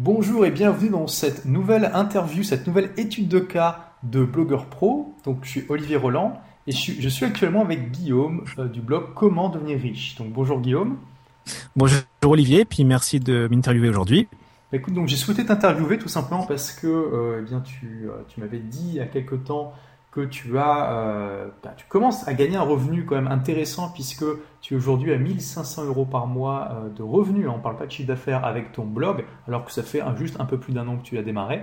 Bonjour et bienvenue dans cette nouvelle interview, cette nouvelle étude de cas de Blogueur Pro. Donc je suis Olivier Roland et je suis, actuellement avec Guillaume euh, du blog Comment devenir riche. Donc bonjour Guillaume. Bonjour Olivier, puis merci de m'interviewer aujourd'hui. Bah, écoute, donc j'ai souhaité t'interviewer tout simplement parce que euh, eh bien, tu, euh, tu m'avais dit il y a quelque temps que tu as, euh, bah, tu commences à gagner un revenu quand même intéressant puisque tu es aujourd'hui à 1500 euros par mois euh, de revenus. On ne parle pas de chiffre d'affaires avec ton blog, alors que ça fait juste un peu plus d'un an que tu as démarré.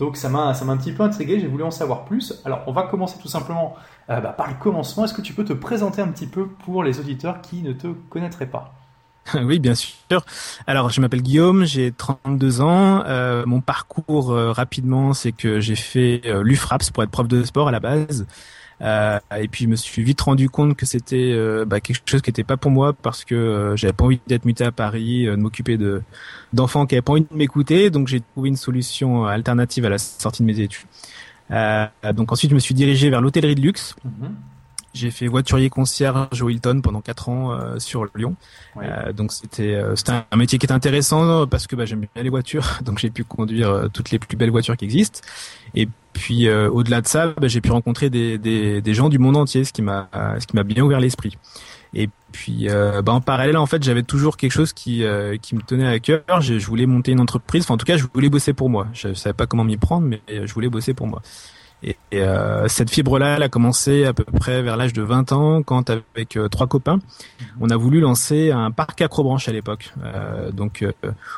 Donc ça m'a, ça m'a un petit peu intrigué, j'ai voulu en savoir plus. Alors on va commencer tout simplement euh, bah, par le commencement. Est-ce que tu peux te présenter un petit peu pour les auditeurs qui ne te connaîtraient pas? oui, bien sûr. Alors, je m'appelle Guillaume, j'ai 32 ans. Euh, mon parcours, euh, rapidement, c'est que j'ai fait euh, l'UFRAPS pour être prof de sport à la base. et puis, je me suis vite rendu compte que c'était bah, quelque chose qui n'était pas pour moi parce que j'avais pas envie d'être muté à Paris, de m'occuper de d'enfants qui n'avaient pas envie de m'écouter. Donc, j'ai trouvé une solution alternative à la sortie de mes études. donc, ensuite, je me suis dirigé vers l'hôtellerie de luxe. Mm-hmm. J'ai fait voiturier concierge au Hilton pendant quatre ans euh, sur Lyon. Euh, donc c'était euh, c'était un métier qui est intéressant parce que bah, j'aime bien les voitures, donc j'ai pu conduire toutes les plus belles voitures qui existent. Et puis au-delà de ça, bah, j'ai pu rencontrer des, des, des, gens du monde entier, ce qui m'a ce qui m'a bien ouvert l'esprit. Et puis bah, en parallèle, en fait, j'avais toujours quelque chose qui qui me tenait à cœur. Je, je voulais monter une entreprise. Enfin, en tout cas, je voulais bosser pour moi. Je savais pas comment m'y prendre, mais je voulais bosser pour moi. Et, euh, cette fibre-là, elle a commencé à peu près vers l'âge de 20 ans, quand avec euh, trois copains, mhm. on a voulu lancer un parc acrobranche à l'époque. Euh, donc euh,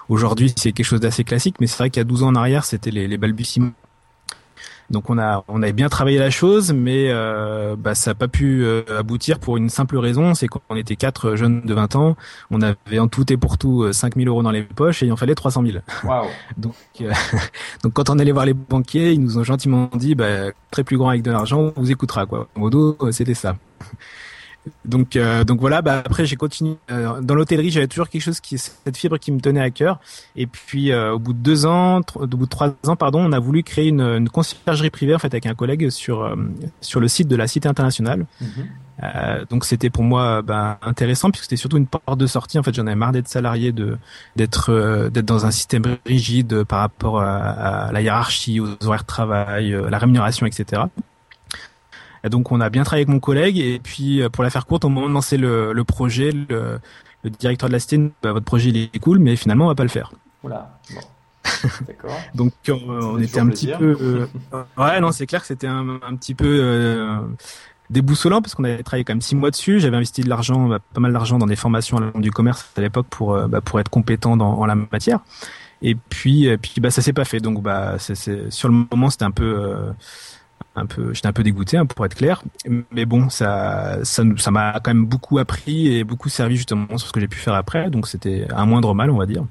aujourd'hui, c'est quelque chose d'assez classique, mais c'est vrai qu'il y a 12 ans en arrière, c'était les, les balbutiements donc on a on avait bien travaillé la chose, mais euh, bah, ça n'a pas pu euh, aboutir pour une simple raison, c'est qu'on était quatre jeunes de 20 ans, on avait en tout et pour tout 5000 euh, euros dans les poches et il en fallait 300 000. Wow. donc donc quand on allait voir les banquiers, ils nous ont gentiment dit bah, très plus grand avec de l'argent, on vous écoutera quoi. Au modo, c'était ça. Donc, euh, donc voilà. Bah, après, j'ai continué euh, dans l'hôtellerie. J'avais toujours quelque chose qui, cette fibre qui me tenait à cœur. Et puis, euh, au bout de deux ans, au bout de trois ans, pardon, on a voulu créer une, une conciergerie privée en fait avec un collègue sur sur le site de la Cité internationale. Mhm. donc c'était pour moi bah, intéressant puisque c'était surtout une porte de sortie. En fait, j'en avais marre d'être salarié, de d'être d'être dans un système rigide par rapport à, à, la hiérarchie, aux horaires de travail, la rémunération, etc donc on a bien travaillé avec mon collègue et puis euh, pour la faire courte, au moment de lancer le, le projet, le, le, directeur de la cité, bah, votre projet il est cool, mais finalement on va pas le faire. Voilà. Bon. D'accord. donc on, on était un petit peu. Euh, ouais, non, c'est clair que c'était un, un, petit peu euh, déboussolant parce qu'on avait travaillé quand même six mois dessus. J'avais investi de l'argent, bah, pas mal d'argent dans des formations à du commerce à l'époque pour bah, pour être compétent dans en la matière. Et puis puis bah ça s'est pas fait. Donc bah c'est sur le moment c'était un peu un peu, j'étais un peu dégoûté, hein, pour être clair. Mais bon, ça, ça, ça m'a quand même beaucoup appris et beaucoup servi justement sur ce que j'ai pu faire après. Donc c'était un moindre mal, on va dire.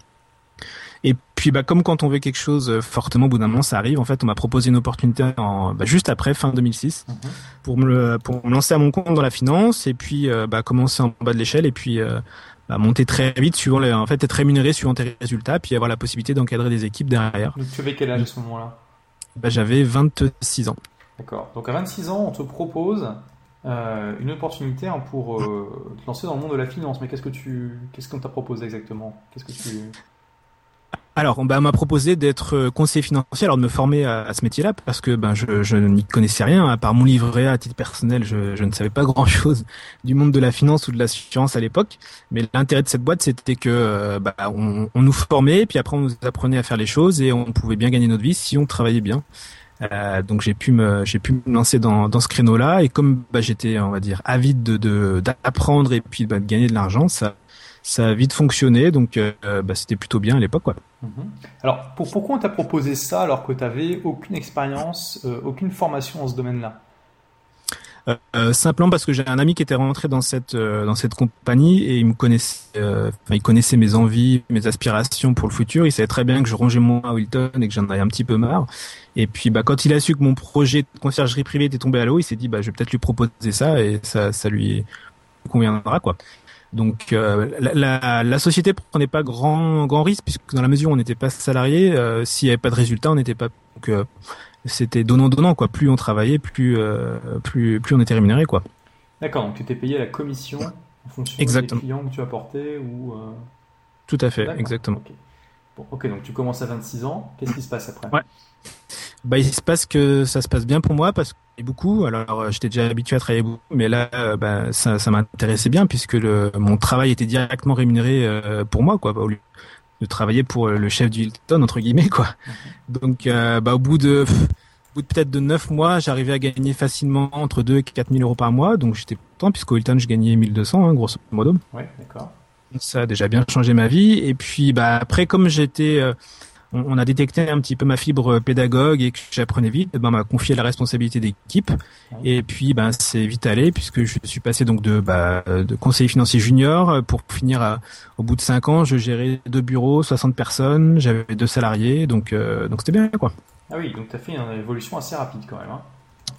Et puis, bah, comme quand on veut quelque chose fortement, au bout d'un moment, ça arrive. En fait, on m'a proposé une opportunité en, bah, juste après, fin 2006, mhm. pour me pour me lancer à mon compte dans la finance et puis euh, bah, commencer en bas de l'échelle et puis euh, bah, monter très vite suivant les, en fait, être rémunéré suivant tes résultats, puis avoir la possibilité d'encadrer des équipes derrière. Donc, tu avais quel âge à ce moment-là? Bah, J'avais 26 ans. D'accord. Donc à 26 ans, on te propose euh, une opportunité hein, pour euh, te lancer dans le monde de la finance. Mais qu'est-ce que tu, qu'est-ce qu'on t'a proposé exactement? Alors, on m'a proposé d'être euh, conseiller financier, alors de me former à, ce métier-là, parce que ben je, je n'y connaissais rien, à part mon livret à titre personnel, je, ne savais pas grand-chose du monde de la finance ou de l'assurance à l'époque. Mais l'intérêt de cette boîte, c'était que bah, on, nous formait, puis après on nous apprenait à faire les choses et on pouvait bien gagner notre vie si on travaillait bien. Euh, donc j'ai pu me j'ai pu me lancer dans, dans ce créneau-là et comme bah, j'étais on va dire avide de d'apprendre de, et puis bah, de gagner de l'argent, ça ça a vite fonctionné donc euh, bah, c'était plutôt bien à l'époque. Mhm. Alors pour, pourquoi on t'a proposé ça alors que tu avais aucune expérience, euh, aucune formation dans ce domaine-là? Euh, simplement parce que j'ai un ami qui était rentré dans cette dans cette compagnie et il me connaissait, il connaissait mes envies, mes aspirations pour le futur. Il savait très bien que je rongeais moi à Wilton et que j'en avais un petit peu marre. Et puis bah quand il a su que mon projet de conciergerie privée était tombé à l'eau, il s'est dit bah je vais peut-être lui proposer ça et ça ça lui conviendra quoi. Donc la, la, la, société prenait pas grand grand risque puisque dans la mesure où on n'était pas salarié, s'il y avait pas de résultat, on n'était pas donc c'était donnant donnant quoi. Plus on travaillait, plus euh, plus plus on était rémunéré quoi. D'accord. Donc tu étais payé à la commission en fonction des clients que tu apportais ou. Euh, Tout à fait, exactement. Bon, ok, donc tu commences à 26 ans. Qu'est-ce qui se passe après? Ouais. Bah, il se passe que ça se passe bien pour moi parce que beaucoup. Alors, euh, j'étais déjà habitué à travailler beaucoup, mais là, euh, bah, ça, ça m'intéressait bien puisque le, mon travail était directement rémunéré euh, pour moi, quoi, bah, au lieu de travailler pour le chef du Hilton entre guillemets, quoi. Donc, bah, au bout de, au bout de peut-être de 9 mois, j'arrivais à gagner facilement entre 2 et 4 000 euros par mois, donc j'étais content puisqu'au Hilton, je gagnais 1200, hein, grosso modo. Ouais, d'accord. Ça a déjà bien changé ma vie. Et puis, bah, après, comme j'étais on, a détecté un petit peu ma fibre pédagogue et que j'apprenais vite, ben, on m'a confié la responsabilité d'équipe. Et puis, ben, c'est vite allé puisque je suis passé donc de, bah, de conseiller financier junior pour finir au bout de cinq ans, je gérais deux bureaux, 60 personnes, j'avais deux salariés, donc, euh, donc c'était bien, quoi. Ah oui, donc tu as fait une évolution assez rapide quand même. Hein.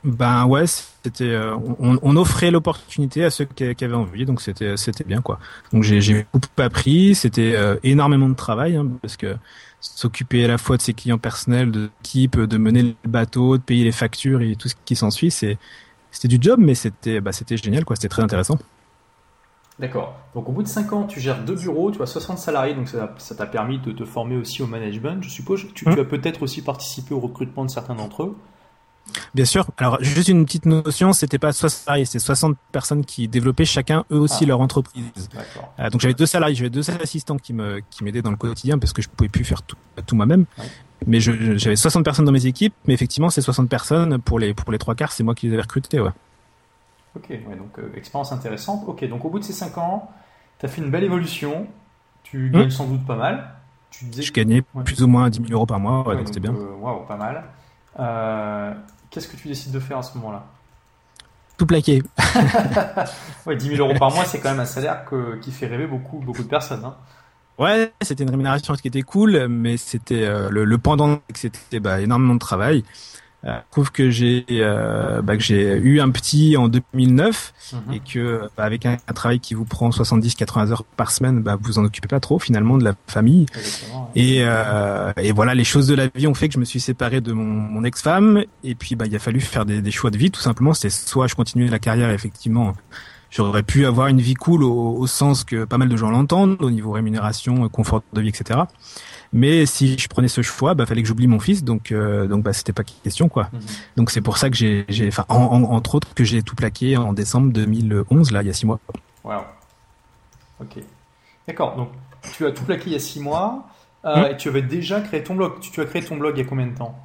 Ben ouais, c'était euh, on, offrait l'opportunité à ceux qui, avaient envie, donc c'était c'était bien quoi. Donc j'ai beaucoup appris, c'était euh, énormément de travail hein, parce que s'occuper à la fois de ses clients personnels, de l'équipe, de mener le bateau, de payer les factures et tout ce qui s'ensuit, c'est c'était du job, mais c'était bah, c'était génial quoi, c'était très intéressant. D'accord. Donc au bout de 5 ans, tu gères deux bureaux, tu as 60 salariés, donc ça t'a permis de te former aussi au management, je suppose. Tu, tu mmh. as peut-être aussi participé au recrutement de certains d'entre eux. Bien sûr. Alors, juste une petite notion, c'était pas 60 salariés, c'était 60 personnes qui développaient chacun eux aussi ah. leur entreprise. Euh, donc j'avais deux salariés, j'avais deux assistants qui me qui m'aidaient dans le quotidien parce que je pouvais plus faire tout, tout moi-même. Mais j'avais 60 personnes dans mes équipes, mais effectivement, ces 60 personnes pour les pour les trois quarts, c'est moi qui les avais recrutées, ouais. Ok, donc euh, expérience intéressante. Ok, donc au bout de ces 5 ans, tu as fait une belle évolution. Tu gagnes hum. sans doute pas mal. Tu disais... Je gagnais plus ou moins 10 000 euros par mois, donc c'était bien. Euh, waouh, pas mal. Euh, qu'est-ce que tu décides de faire à ce moment-là Tout plaquer. ouais, 10 000 euros par mois, c'est quand même un salaire qui fait rêver beaucoup, beaucoup de personnes. Hein. Ouais, c'était une rémunération qui était cool, mais c'était euh, le, pendant, c'était bah, énormément de travail. Euh, trouve que j'ai euh, bah, que j'ai eu un petit en 2009 mhm. et que bah, avec un, travail qui vous prend 70-80 heures par semaine, bah, vous en occupez pas trop finalement de la famille. Et, euh, et voilà, les choses de la vie ont fait que je me suis séparé de mon, mon ex-femme et puis bah il a fallu faire des, des choix de vie tout simplement. C'était soit je continuais la carrière effectivement. J'aurais pu avoir une vie cool au, au, sens que pas mal de gens l'entendent au niveau rémunération, confort de vie, etc. Mais si je prenais ce choix, bah fallait que j'oublie mon fils, donc euh, donc bah c'était pas question quoi. Mhm. Donc c'est pour ça que j'ai j'ai enfin entre autres que j'ai tout plaqué en décembre 2011 là il y a six mois. Waouh. Ok. D'accord. Donc tu as tout plaqué il y a six mois euh, hmm. et tu avais déjà créé ton blog. Tu, as créé ton blog il y a combien de temps?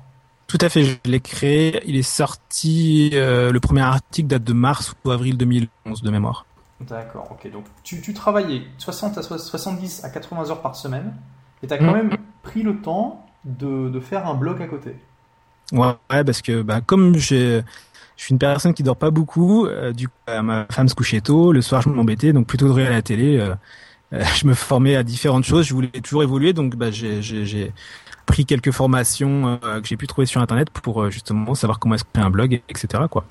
Tout à fait, je l'ai créé. Il est sorti, euh, le premier article date de mars ou avril 2011 de mémoire. D'accord, ok. Donc tu, tu travaillais 60 à 70 à 80 heures par semaine. Et tu as quand mm. même pris le temps de, de, faire un blog à côté. Ouais, parce que bah, comme j'ai je suis une personne qui dort pas beaucoup. Euh, du coup, euh, ma femme se couchait tôt. Le soir, je m'embêtais. Donc, plutôt de regarder la télé, euh, je me formais à différentes choses. Je voulais toujours évoluer. Donc, bah, j'ai pris quelques formations que j'ai pu trouver sur Internet pour justement savoir comment est-ce qu'on fait un blog, etc. Quoi.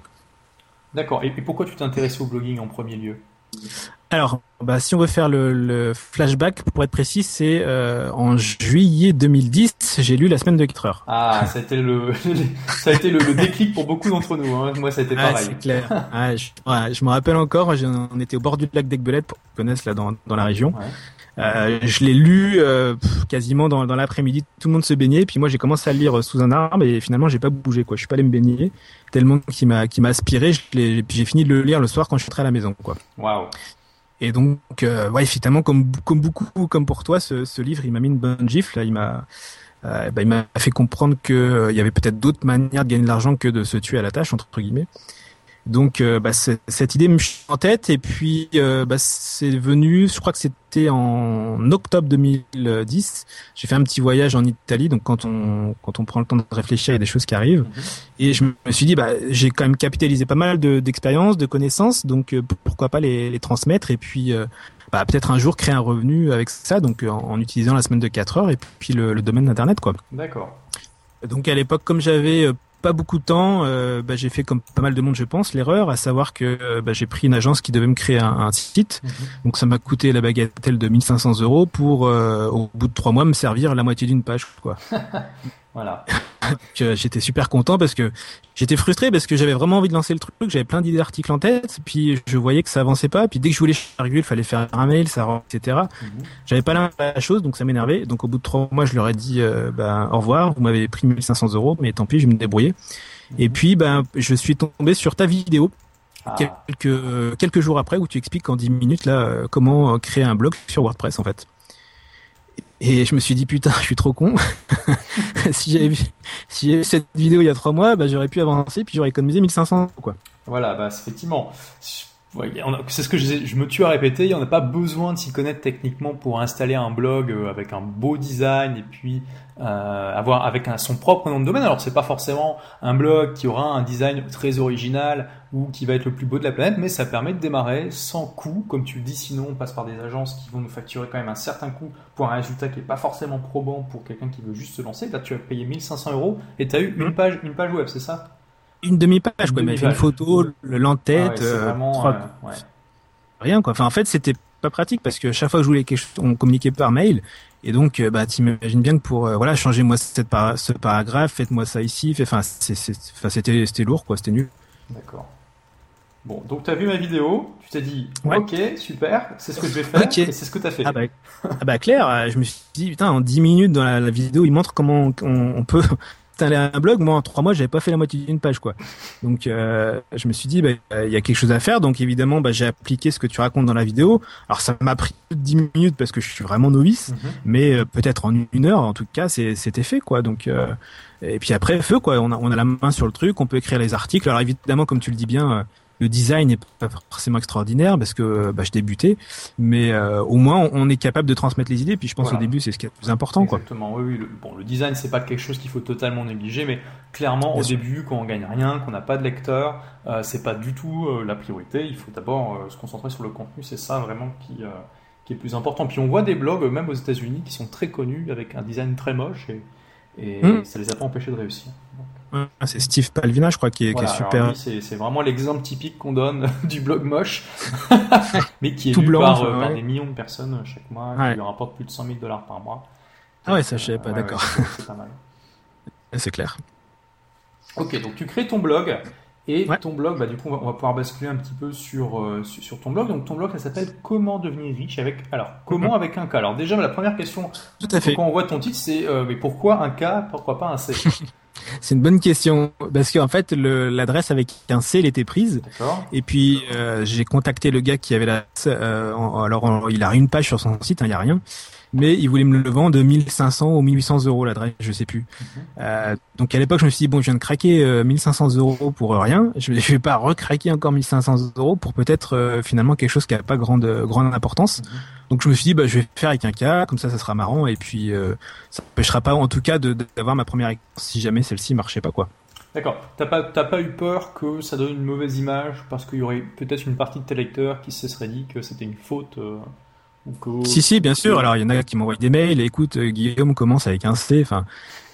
D'accord. Et, et pourquoi tu t'es intéressé au blogging en premier lieu? Alors, bah, si on veut faire le, flashback, pour être précis, c'est euh, en juillet 2010, j'ai lu La semaine de 4 heures. Ah, ça a été le, ça a été le, déclic pour beaucoup d'entre nous. Hein. Moi, ça a été pareil. Ah, c'est clair. Ah, je, me rappelle encore, on était au bord du lac d'Aigbelette, pour qu'on connaisse là dans, dans la région. Euh, je l'ai lu euh, quasiment dans, dans l'après-midi. Tout le monde se baignait, puis moi j'ai commencé à le lire sous un arbre et finalement j'ai pas bougé quoi. Je suis pas allé me baigner tellement qu'il m'a qui m'a aspiré. J'ai fini de le lire le soir quand je suis rentré à la maison quoi. Waouh. Et donc, euh, ouais, finalement, comme, comme beaucoup, comme pour toi, ce, ce livre, il m'a mis une bonne gifle. Là, il m'a, euh, bah, il m'a fait comprendre que euh, il y avait peut-être d'autres manières de gagner de l'argent que de se tuer à la tâche, entre guillemets. Donc euh, bah, cette idée me chute en tête et puis euh, bah, c'est venu, je crois que c'était en octobre 2010. J'ai fait un petit voyage en Italie, donc quand on quand on prend le temps de réfléchir, il y a des choses qui arrivent. Mhm. Et je me suis dit, bah, j'ai quand même capitalisé pas mal d'expériences, de, connaissances, donc euh, pourquoi pas les, les transmettre et puis bah, peut-être un jour créer un revenu avec ça, donc en, utilisant la semaine de 4 heures et puis le, le domaine d'internet quoi. D'accord. Donc à l'époque, comme j'avais pas beaucoup de temps, euh, bah, j'ai fait comme pas mal de monde, je pense, l'erreur, à savoir que euh, bah, j'ai pris une agence qui devait me créer un, site. Mhm. Donc ça m'a coûté la bagatelle de 1500 euros pour, euh, au bout de trois mois, me servir la moitié d'une page, quoi. voilà. j'étais super content parce que j'étais frustré parce que j'avais vraiment envie de lancer le truc, j'avais plein d'idées d'articles en tête, puis je voyais que ça avançait pas, puis dès que je voulais charger, il fallait faire un mail, ça, etc. Mhm. J'avais pas la chose, donc ça m'énervait. Donc au bout de trois mois, je leur ai dit euh, ben, au revoir, vous m'avez pris 1500 euros, mais tant pis, je vais me débrouiller. Mhm. Et puis ben je suis tombé sur ta vidéo. Ah. Quelques, quelques jours après où tu expliques en 10 minutes là comment créer un blog sur WordPress en fait. Et je me suis dit putain, je suis trop con. si j'avais vu, si cette vidéo il y a trois mois, bah, j'aurais pu avancer puis j'aurais économisé 1500 quoi. Voilà, bah effectivement. C'est ce que je, je, me tue à répéter. Il n'y en a pas besoin de s'y connaître techniquement pour installer un blog euh, avec un beau design et puis euh, avoir avec un, son propre nom de domaine. Alors c'est pas forcément un blog qui aura un design très original ou qui va être le plus beau de la planète, mais ça permet de démarrer sans coût, comme tu le dis. Sinon, on passe par des agences qui vont nous facturer quand même un certain coût pour un résultat qui est pas forcément probant pour quelqu'un qui veut juste se lancer. Là, tu as payé 1500 euros et tu as eu une mmh. page, une page web, c'est ça? Une demi-page, quoi. Une, une photo, le l'entête, ah euh, euh, rien quoi. Enfin, en fait, c'était pas pratique parce que chaque fois que je voulais quelque chose, on communiquait par mail et donc, euh, bah, t'imagines bien que pour euh, voilà, changer moi cette ce paragraphe, faites-moi ça ici, enfin, c'était c'était lourd quoi, c'était nul. D'accord. Bon, donc tu as vu ma vidéo, tu t'es dit, ok, super, c'est ce que je vais faire, et c'est ce que tu as fait. Ah bah, ah bah clair, euh, je me suis dit, putain, en 10 minutes dans la, vidéo, il montre comment on peut un blog, moi en trois mois j'avais pas fait la moitié d'une page quoi. Donc euh, je me suis dit bah, il y a quelque chose à faire. Donc évidemment bah, j'ai appliqué ce que tu racontes dans la vidéo. Alors ça m'a pris 10 minutes parce que je suis vraiment novice, mhm. mais euh, peut-être en une heure en tout cas c'était fait quoi. Donc euh, et puis après feu quoi. On a on a la main sur le truc, on peut écrire les articles. Alors évidemment comme tu le dis bien le design n'est pas forcément extraordinaire parce que bah, je débutais, mais euh, au moins on est capable de transmettre les idées. Puis je pense au début c'est ce qui est le plus important. Exactement. Oui, oui. Le, bon, le design c'est pas quelque chose qu'il faut totalement négliger, mais clairement au début quand on gagne rien, qu'on n'a pas de lecteur, euh, c'est pas du tout euh, la priorité. Il faut d'abord se concentrer sur le contenu. C'est ça vraiment qui qui est plus important. Puis on voit des blogs même aux États-Unis qui sont très connus avec un design très moche et, et hmm. ça les a pas empêchés de réussir. C'est Steve Palvina, je crois, qui est, qui est super. C'est vraiment l'exemple typique qu'on donne du blog moche, mais qui est Tout lu blanc, par, euh, des millions de personnes chaque mois, qui lui rapporte plus de 100 000 dollars par mois. Ah ouais, ça je savais pas, d'accord. c'est pas mal. C'est clair. Ok, donc tu crées ton blog. Et ton blog, bah, du coup, on va, pouvoir basculer un petit peu sur, euh, sur, ton blog. Donc, ton blog, ça s'appelle Comment devenir riche avec. Alors, comment mhm. avec un K Alors, déjà, la première question, Tout à fait. quand on voit ton titre, c'est euh, mais pourquoi un K Pourquoi pas un C? C'est une bonne question parce qu'en fait l'adresse avec un C elle était prise et puis euh, j'ai contacté le gars qui avait la euh, alors il a une page sur son site, il hein, n'y a rien mais il voulait me le vendre de 1500 ou 1800 euros l'adresse, je sais plus. Mhm. Euh, donc à l'époque, je me suis dit bon, je viens de craquer euh, 1500 euros pour rien. Je, je vais pas recraquer encore 1500 euros pour peut-être euh, finalement quelque chose qui a pas grande grande importance. Mhm. Donc je me suis dit bah je vais faire avec un cas, comme ça ça sera marrant et puis euh, ça empêchera pas en tout cas d'avoir ma première si jamais celle-ci marchait pas quoi. D'accord. T'as pas, pas eu peur que ça donne une mauvaise image parce qu'il y aurait peut-être une partie de tes lecteurs qui se serait dit que c'était une faute si, si, bien sûr. Alors, il y en a qui m'envoient des mails. Écoute, euh, Guillaume commence avec un C. Enfin,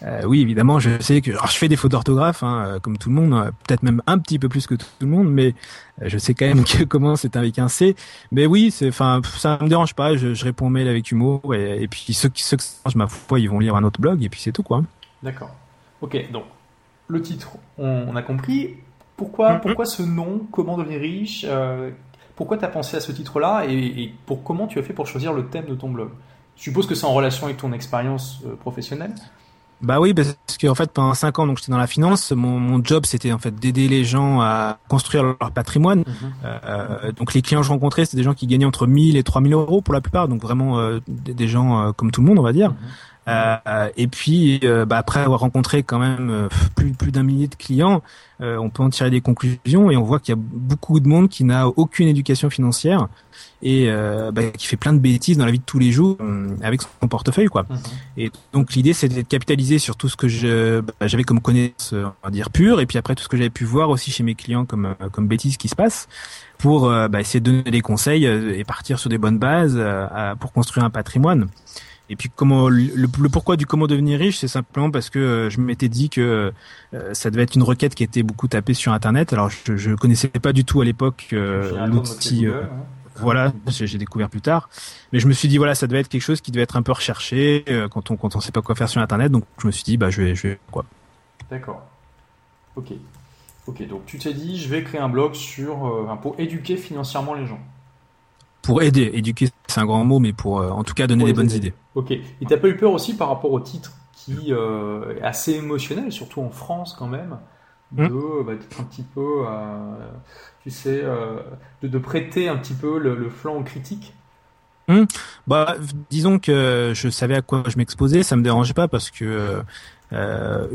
euh, oui, évidemment, je sais que alors, je fais des fautes d'orthographe, hein, euh, comme tout le monde, peut-être même un petit peu plus que tout le monde, mais je sais quand même que comment c'est avec un C. Mais oui, c'est, enfin, ça me dérange pas. Je, je réponds aux mails avec humour, et, et puis ceux qui, ceux qui je ma foi, ils vont lire un autre blog, et puis c'est tout, quoi. D'accord. Ok, donc le titre, on, a compris. Pourquoi, mm-hmm. pourquoi ce nom? Comment devenir riche? Pourquoi tu as pensé à ce titre-là et, pour comment tu as fait pour choisir le thème de ton blog? Je suppose que c'est en relation avec ton expérience euh, professionnelle bah oui, parce qu'en fait pendant cinq ans donc j'étais dans la finance, mon, job c'était en fait d'aider les gens à construire leur patrimoine. Mhm. Euh, donc les clients que je rencontrais c'était des gens qui gagnaient entre 1000 et 3000 euros pour la plupart, donc vraiment euh, des, gens comme tout le monde on va dire. Mhm. Euh, et puis, euh, bah, après avoir rencontré quand même euh, plus, plus d'un millier de clients, on peut en tirer des conclusions et on voit qu'il y a beaucoup de monde qui n'a aucune éducation financière et bah, qui fait plein de bêtises dans la vie de tous les jours avec son portefeuille, quoi. Mhm. Et donc l'idée, c'était de capitaliser sur tout ce que bah, j'avais comme connaissance, on va dire pure, et puis après tout ce que j'avais pu voir aussi chez mes clients comme comme bêtises qui se passent pour bah, essayer de donner des conseils et partir sur des bonnes bases pour construire un patrimoine. Et puis comment le, pourquoi du comment devenir riche, c'est simplement parce que euh, je m'étais dit que euh, ça devait être une requête qui était beaucoup tapée sur internet. Alors je, je connaissais pas du tout à l'époque euh, l'outil. Hein. Voilà, j'ai découvert plus tard. Mais je me suis dit voilà, ça devait être quelque chose qui devait être un peu recherché quand on quand on sait pas quoi faire sur internet. Donc je me suis dit bah je vais je vais quoi. D'accord. Ok. Ok, donc tu t'es dit, je vais créer un blog sur, euh, pour éduquer financièrement les gens. Pour aider, éduquer c'est un grand mot, mais pour euh, en tout cas donner des bonnes idées. Ok. Et t'as pas eu peur aussi par rapport au titre qui euh, est assez émotionnel, surtout en France quand même, de hmm. bah, un petit peu, tu sais, de, prêter un petit peu le, flanc critique hmm. Bah, disons que je savais à quoi je m'exposais, ça me dérangeait pas parce que euh,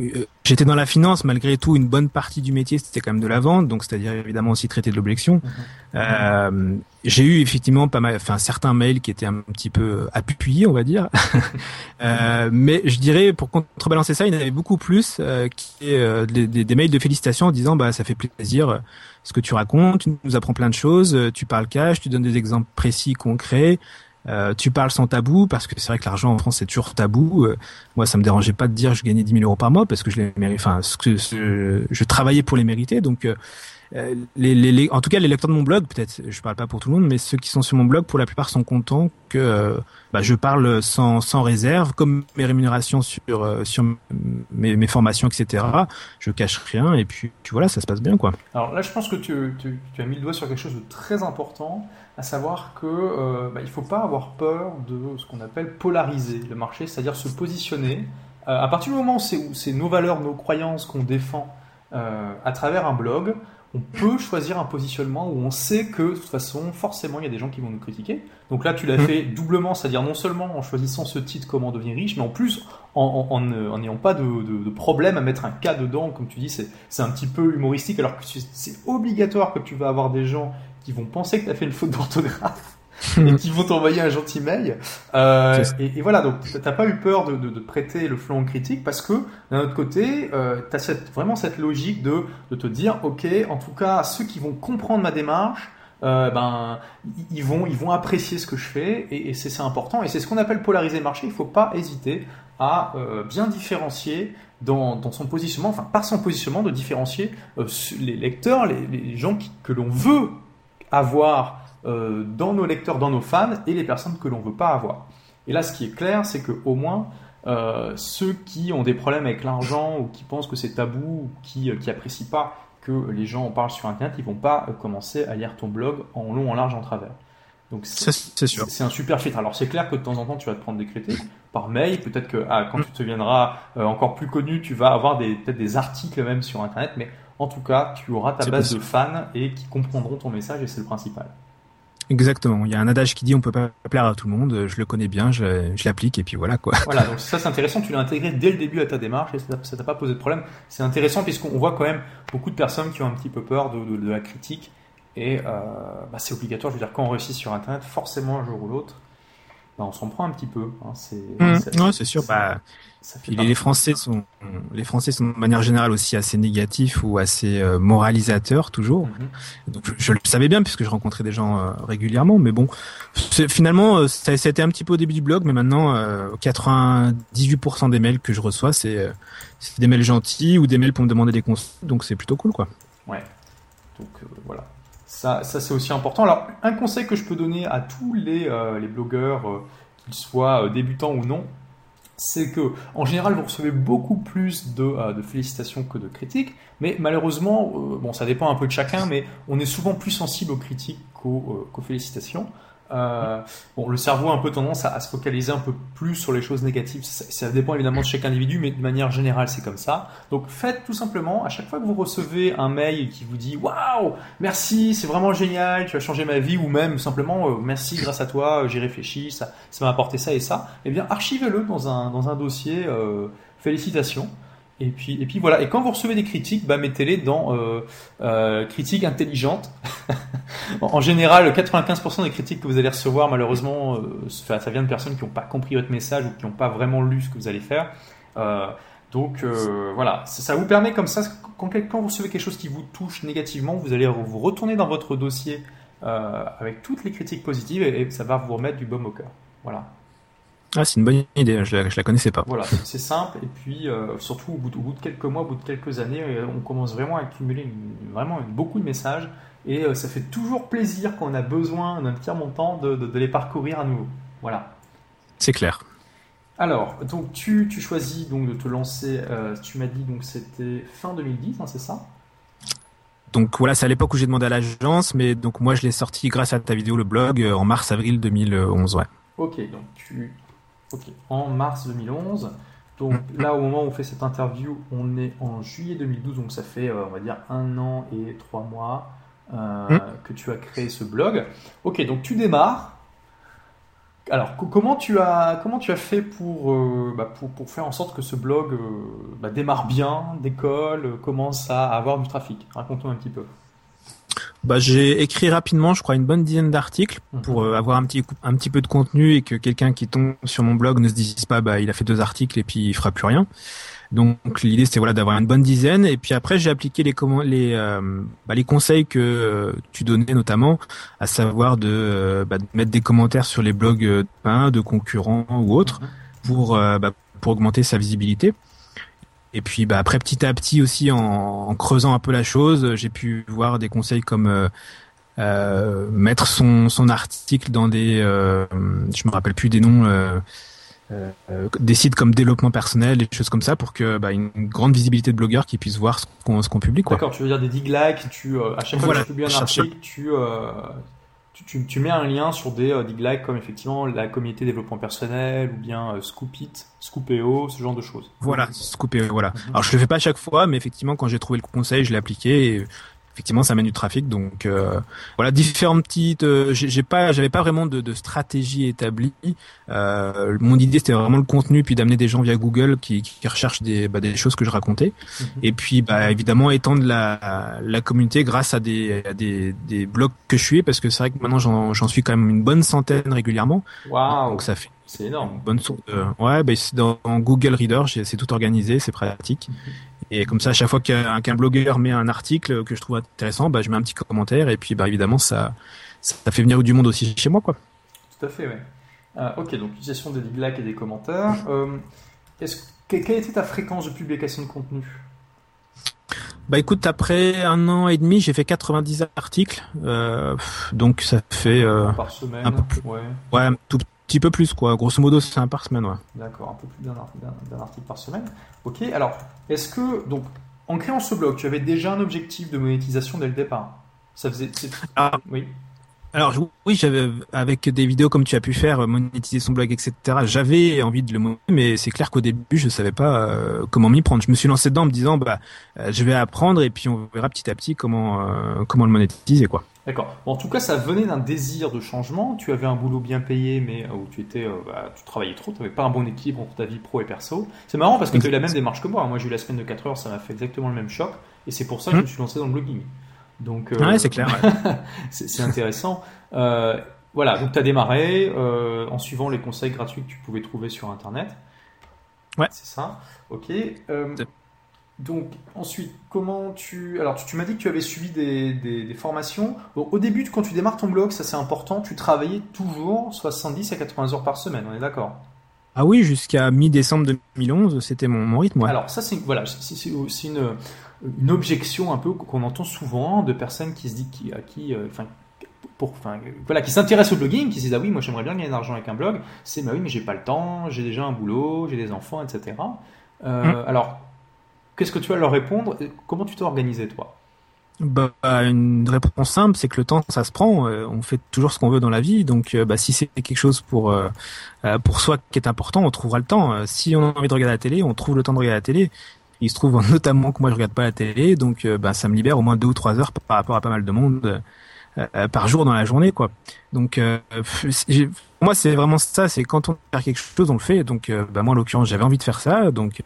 j'étais dans la finance, malgré tout, une bonne partie du métier c'était quand même de la vente, donc c'est-à-dire évidemment aussi traiter de l'objection. Mhm. Euh, j'ai eu effectivement pas mal, enfin certains mails qui étaient un petit peu appuyés, on va dire. euh, mais je dirais pour contrebalancer ça, il y en avait beaucoup plus euh, qui euh, des, des, mails de félicitations en disant bah ça fait plaisir ce que tu racontes, tu nous apprends plein de choses, tu parles cash, tu donnes des exemples précis, concrets. Euh, tu parles sans tabou parce que c'est vrai que l'argent en France c'est toujours tabou. Euh, moi, ça me dérangeait pas de dire que je gagnais 10 000 euros par mois parce que je les mérite. Enfin, ce que je travaillais pour les mériter. Donc, euh, en tout cas, les lecteurs de mon blog, peut-être, je parle pas pour tout le monde, mais ceux qui sont sur mon blog, pour la plupart, sont contents que euh, bah, je parle sans, réserve, comme mes rémunérations sur euh, mes, formations, etc. Je cache rien et puis tu vois là, ça se passe bien, quoi. Alors là, je pense que tu, as mis le doigt sur quelque chose de très important, à savoir que bah, il faut pas avoir peur de ce qu'on appelle polariser le marché, c'est-à-dire se positionner. à partir du moment où c'est nos valeurs, nos croyances qu'on défend à travers un blog, on peut choisir un positionnement où on sait que de toute façon, forcément, il y a des gens qui vont nous critiquer. Donc là, tu l'as mmh. fait doublement, c'est-à-dire non seulement en choisissant ce titre Comment devenir riche, mais en plus en n'ayant pas de, problème à mettre un cas dedans, comme tu dis, c'est un petit peu humoristique, alors que c'est obligatoire que tu vas avoir des gens qui vont penser que tu as fait une faute d'orthographe et qui vont t'envoyer un gentil mail. Euh, et, voilà, donc t'as pas eu peur de, de, de, prêter le flanc critique parce que d'un autre côté, euh, tu as cette, vraiment cette logique de, de te dire, ok, en tout cas, ceux qui vont comprendre ma démarche, euh, ben ils vont ils vont apprécier ce que je fais et, et c'est important et c'est ce qu'on appelle polariser le marché. Il faut pas hésiter à euh, bien différencier dans, dans, son positionnement, enfin par son positionnement, de différencier euh, les lecteurs, les, les gens qui, que l'on veut avoir euh, dans nos lecteurs, dans nos fans et les personnes que l'on ne veut pas avoir. Et là, ce qui est clair, c'est que au moins euh, ceux qui ont des problèmes avec l'argent ou qui pensent que c'est tabou ou qui n'apprécient euh, pas que les gens en parlent sur Internet, ils vont pas commencer à lire ton blog en long, en large, en travers. Donc c'est sûr. C'est un super filtre. Alors c'est clair que de temps en temps tu vas te prendre des critiques par mail. Peut-être que ah, quand tu deviendras encore plus connu, tu vas avoir peut-être des articles même sur Internet. Mais en tout cas, tu auras ta base de fans et qui comprendront ton message et c'est le principal. Exactement. Il y a un adage qui dit on peut pas plaire à tout le monde. Je le connais bien, je, l'applique et puis voilà quoi. Voilà. Donc ça c'est intéressant. Tu l'as intégré dès le début à ta démarche et ça t'a pas posé de problème. C'est intéressant puisqu'on voit quand même beaucoup de personnes qui ont un petit peu peur de, de, la critique et euh, bah, c'est obligatoire. Je veux dire quand on réussit sur Internet, forcément un jour ou l'autre, bah, on s'en prend un petit peu. Hein. C'est mmh. c'est sûr. Bah, les Français sont les Français sont de manière générale aussi assez négatifs ou assez euh, moralisateurs toujours. Mhm. Donc je, le savais bien puisque je rencontrais des gens euh, régulièrement, mais bon, finalement euh, ça, ça, a été un petit peu au début du blog, mais maintenant 98% des mails que je reçois c'est des mails gentils ou des mails pour me demander des conseils, donc c'est plutôt cool quoi. Ouais. Donc. Ça, ça c'est aussi important. Alors un conseil que je peux donner à tous les, les blogueurs, qu'ils soient débutants ou non, c'est que en général vous recevez beaucoup plus de, euh, félicitations que de critiques, mais malheureusement, euh, bon ça dépend un peu de chacun, mais on est souvent plus sensible aux critiques qu'aux euh, félicitations. Euh, bon, le cerveau a un peu tendance à, se focaliser un peu plus sur les choses négatives. Ça, dépend évidemment de chaque individu, mais de manière générale, c'est comme ça. Donc, faites tout simplement, à chaque fois que vous recevez un mail qui vous dit Waouh, merci, c'est vraiment génial, tu as changé ma vie, ou même simplement euh, Merci, grâce à toi, euh, j'ai réfléchi, ça m'a apporté ça et ça, eh bien, archivez-le dans un dossier félicitations. Et puis, et puis voilà. Et quand vous recevez des critiques, bah, mettez-les dans euh, euh, critiques intelligentes. en général, 95% des critiques que vous allez recevoir, malheureusement, euh, ça vient de personnes qui n'ont pas compris votre message ou qui n'ont pas vraiment lu ce que vous allez faire. Donc voilà, ça vous permet comme ça, quand, vous recevez quelque chose qui vous touche négativement, vous allez vous retourner dans votre dossier avec toutes les critiques positives et, et ça va vous remettre du baume au cœur. Voilà. Ah, c'est une bonne idée, je la, la connaissais pas. Voilà, c'est simple, et puis euh, surtout au bout, de, au bout, de, quelques mois, au bout de quelques années, euh, on commence vraiment à accumuler vraiment beaucoup de messages, et euh, ça fait toujours plaisir quand on a besoin d'un petit montant de, de, de, les parcourir à nouveau. Voilà. C'est clair. Alors, donc tu, tu, choisis donc de te lancer, euh, tu m'as dit donc c'était fin 2010, hein, c'est ça? Donc voilà, c'est à l'époque où j'ai demandé à l'agence, mais donc moi je l'ai sorti grâce à ta vidéo, le blog, en mars-avril 2011, ouais. Ok, donc tu, ok, en mars 2011. Donc mm. là, au moment où on fait cette interview, on est en juillet 2012, donc ça fait, on va dire, un an et trois mois mm. que tu as créé ce blog. Ok, donc tu démarres. Alors, comment tu as, comment tu as fait pour, euh, bah, pour, pour, faire en sorte que ce blog euh, bah, démarre bien, décolle, euh, commence à avoir du trafic? Raconte-nous un petit peu. Bah, j'ai écrit rapidement, je crois, une bonne dizaine d'articles mhm. pour avoir un petit, un petit peu de contenu et que quelqu'un qui tombe sur mon blog ne se dise pas, bah, il a fait deux articles et puis il fera plus rien. Donc l'idée c'était voilà d'avoir une bonne dizaine et puis après j'ai appliqué les les euh, bah, les conseils que euh, tu donnais notamment à savoir de, euh, bah, de, mettre des commentaires sur les blogs de, de concurrents ou autres mhm. pour bah, pour augmenter sa visibilité. Et puis bah, après petit à petit aussi en, en creusant un peu la chose, j'ai pu voir des conseils comme mettre son son article dans des je me rappelle plus des noms euh, des sites comme développement personnel, des choses comme ça, pour que bah, une grande visibilité de blogueurs qui puissent voir ce qu'on publie. D'accord, tu veux dire des dig likes, tu, euh, à chaque fois que tu publies un article, euh, tu, tu, tu, mets un lien sur des euh, dig comme effectivement la communauté développement personnel ou bien euh, Scoopit, Scoopeo, ce genre de choses. Voilà, Scoopeo, voilà. Mhm. Alors je le fais pas à chaque fois, mais effectivement quand j'ai trouvé le conseil, je l'ai appliqué et effectivement ça mène du trafic donc euh, voilà différentes petites euh, j'ai pas j'avais pas vraiment de, de stratégie établie euh, mon idée c'était vraiment le contenu puis d'amener des gens via Google qui, qui recherchent des, bah, des choses que je racontais mhm. et puis bah évidemment étendre la, la communauté grâce à des, à des, des blogs que je suis parce que c'est vrai que maintenant j'en suis quand même une bonne centaine régulièrement wow. donc ça fait c'est énorme. Bonne source de... Ouais, bah, dans, Google Reader, c'est tout organisé, c'est pratique. Mhm. Et comme ça, à chaque fois qu'un blogueur met un article que je trouve intéressant, bah, je mets un petit commentaire et puis bah, évidemment, ça, ça fait venir du monde aussi chez moi. Quoi. Tout à fait, ouais. Euh, ok, donc utilisation des likes et des commentaires. Euh, quelle était ta fréquence de publication de contenu? Bah écoute, après un an et demi, j'ai fait 90 articles, euh, donc ça fait euh, par semaine, un peu plus, ouais. ouais, tout petit peu plus, quoi. Grosso modo, c'est un par semaine, ouais. D'accord, un peu plus d'un article par semaine. Ok, alors, est-ce que, donc, en créant ce blog, tu avais déjà un objectif de monétisation dès le départ? Ça faisait. Ah. Oui. Alors oui, j'avais avec des vidéos comme tu as pu faire, monétiser son blog, etc. J'avais envie de le monétiser, mais c'est clair qu'au début je savais pas euh, comment m'y prendre. Je me suis lancé dedans en me disant bah euh, je vais apprendre et puis on verra petit à petit comment euh, comment le monétiser quoi. D'accord. en tout cas, ça venait d'un désir de changement. Tu avais un boulot bien payé, mais où tu étais, bah, tu travaillais trop, tu n'avais pas un bon équilibre entre ta vie pro et perso. C'est marrant parce que tu as eu la même démarche que moi. Moi, j'ai eu la semaine de 4 heures, ça m'a fait exactement le même choc, et c'est pour ça que je me suis lancé dans le blogging. Donc, euh, c'est clair. c'est intéressant. Euh, voilà, donc tu as démarré euh, en suivant les conseils gratuits que tu pouvais trouver sur Internet. Ouais. C'est ça. Ok. Donc ensuite, comment tu... Alors tu, m'as dit que tu avais suivi des, des, formations. au début, quand tu démarres ton blog, ça c'est important, tu travaillais toujours 70 à 80 heures par semaine, on est d'accord? Ah oui, jusqu'à mi-décembre 2011, c'était mon, mon rythme. Alors ça, c'est voilà, c'est une, une objection un peu qu'on entend souvent de personnes qui se disent qui, à qui, euh, enfin, pour, enfin, voilà, qui s'intéressent au blogging, qui se disent ah oui, moi j'aimerais bien gagner de l'argent avec un blog. C'est bah oui, mais j'ai pas le temps, j'ai déjà un boulot, j'ai des enfants, etc. Euh, hum. Alors, qu'est-ce que tu vas leur répondre Comment tu t'es organisé toi? Bah, une réponse simple, c'est que le temps, ça se prend. Euh, on fait toujours ce qu'on veut dans la vie, donc bah, si c'est quelque chose pour pour soi qui est important, on trouvera le temps. si on a envie de regarder la télé, on trouve le temps de regarder la télé. Il se trouve notamment que moi je regarde pas la télé, donc euh, bah, ça me libère au moins deux ou trois heures par rapport à pas mal de monde euh, euh, par jour dans la journée, quoi. Donc moi c'est vraiment ça, c'est quand on faire quelque chose, on le fait. Donc bah, moi en l'occurrence j'avais envie de faire ça, donc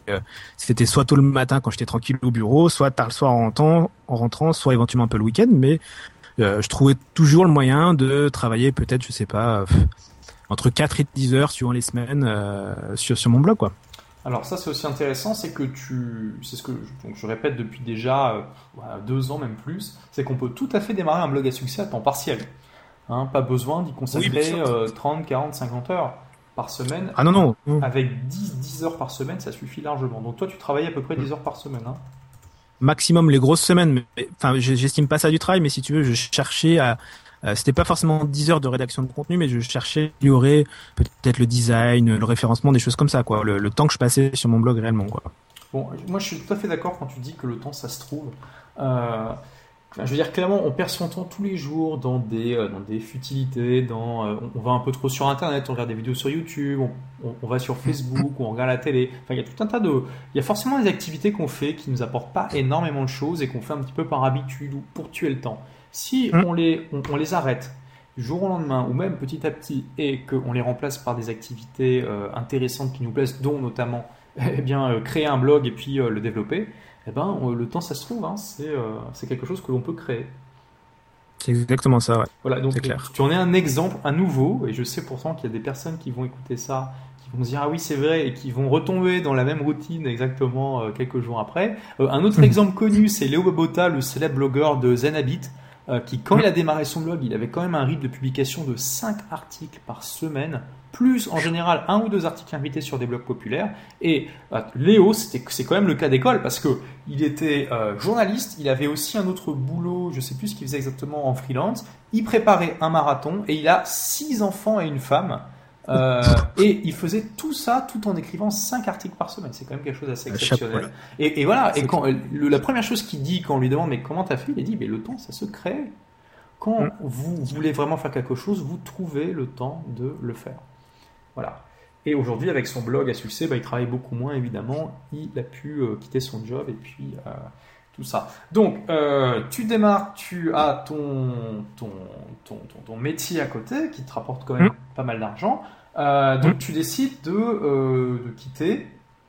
c'était soit tôt le matin quand j'étais tranquille au bureau, soit tard le soir en rentrant, en rentrant, soit éventuellement un peu le week-end, mais je trouvais toujours le moyen de travailler peut-être, je sais pas, entre 4 et 10 heures suivant les semaines sur, mon blog, quoi. Alors ça c'est aussi intéressant, c'est que tu, c'est ce que je répète depuis déjà euh, deux ans même plus, c'est qu'on peut tout à fait démarrer un blog à succès à temps partiel. Hein, pas besoin d'y consacrer 30, 40, 50 heures par semaine. Ah non non. Avec 10, 10 heures par semaine, ça suffit largement. Donc toi tu travailles à peu près 10 heures par semaine. Hein. Maximum les grosses semaines. Mais, enfin, j'estime pas ça du travail, mais si tu veux, je cherchais à Euh, c'était pas forcément 10 heures de rédaction de contenu, mais je cherchais il y aurait peut-être le design, le référencement, des choses comme ça, quoi. Le, temps que je passais sur mon blog réellement, quoi. Bon, moi je suis tout à fait d'accord quand tu dis que le temps ça se trouve. Euh, je veux dire, clairement, on perd son temps tous les jours dans des, euh, dans des futilités, dans, euh, on va un peu trop sur Internet, on regarde des vidéos sur YouTube, on, va sur Facebook, on regarde la télé. Enfin, il y a tout un tas de... Il y a forcément des activités qu'on fait qui nous apportent pas énormément de choses et qu'on fait un petit peu par habitude ou pour tuer le temps. Si mmh. on, les, on, les arrête du jour au lendemain ou même petit à petit et qu'on les remplace par des activités euh, intéressantes qui nous plaisent, dont notamment eh bien, créer un blog et puis le développer, eh ben, le temps, ça se trouve, hein, euh, c'est quelque chose que l'on peut créer. C'est exactement ça, ouais. Voilà, donc clair. tu en es un exemple, un nouveau, et je sais pourtant qu'il y a des personnes qui vont écouter ça, qui vont se dire ah oui c'est vrai, et qui vont retomber dans la même routine exactement euh, quelques jours après. Euh, un autre exemple connu, c'est Léo Babota, le célèbre blogueur de Zenhabit, qui quand il a démarré son blog, il avait quand même un rythme de publication de 5 articles par semaine plus en général un ou deux articles invités sur des blogs populaires. Et bah, Léo, c'est quand même le cas d'école parce que il était euh, journaliste, il avait aussi un autre boulot, je sais plus ce qu'il faisait exactement en freelance. Il préparait un marathon et il a six enfants et une femme. Euh, et il faisait tout ça tout en écrivant cinq articles par semaine. C'est quand même quelque chose d'assez exceptionnel. Et, voilà. Et quand la première chose qu'il dit quand on lui demande mais comment t'as fait, il dit mais le temps ça se crée. Quand mm. vous voulez vraiment faire quelque chose, vous trouvez le temps de le faire. Voilà. Et aujourd'hui, avec son blog à succès, bah, il travaille beaucoup moins, évidemment. Il a pu euh, quitter son job et puis euh, tout ça. Donc, euh, tu démarres, tu as ton, ton, ton, ton, métier à côté qui te rapporte quand même mmh. pas mal d'argent. donc, mmh. tu décides de, de, quitter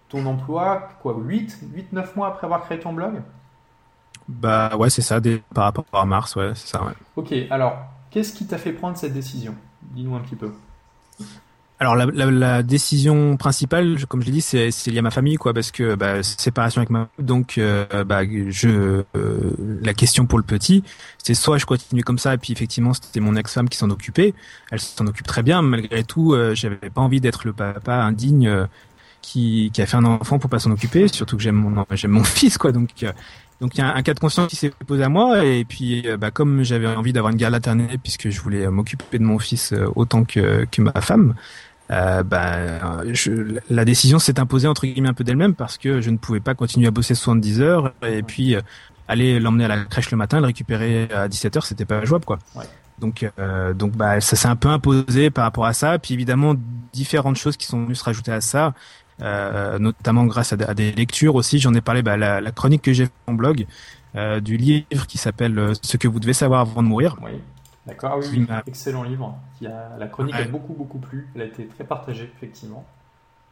ton emploi, quoi, 8, 8, 9 mois après avoir créé ton blog? Bah ouais, c'est ça, par rapport à mars, ouais, c'est ça, ouais. Ok, alors, qu'est-ce qui t'a fait prendre cette décision? Dis-nous un petit peu. Alors la, la, la, décision principale, comme je l'ai dit, c'est lié à ma famille, quoi, parce que bah, séparation avec ma donc euh, bah, je euh, la question pour le petit, c'est soit je continue comme ça, et puis effectivement c'était mon ex-femme qui s'en occupait, elle s'en occupe très bien, malgré tout, euh, j'avais pas envie d'être le papa indigne euh, qui, qui a fait un enfant pour pas s'en occuper, surtout que j'aime mon j'aime mon fils, quoi, donc donc il y a un, cas de conscience qui s'est posé à moi et puis bah, comme j'avais envie d'avoir une garde alternée puisque je voulais m'occuper de mon fils autant que, que ma femme, euh, bah, je, la décision s'est imposée entre guillemets un peu d'elle-même parce que je ne pouvais pas continuer à bosser 70 heures et puis euh, aller l'emmener à la crèche le matin, le récupérer à 17 heures, c'était pas jouable quoi. Ouais. Donc, euh, donc bah, ça s'est un peu imposé par rapport à ça. Puis évidemment, différentes choses qui sont venues se rajouter à ça, euh, notamment grâce à, des lectures aussi. J'en ai parlé, bah, la, la, chronique que j'ai fait en blog, euh, du livre qui s'appelle Ce que vous devez savoir avant de mourir. Oui. D'accord, ah oui, excellent livre. Qui a, la chronique a beaucoup, beaucoup plu. Elle a été très partagée, effectivement.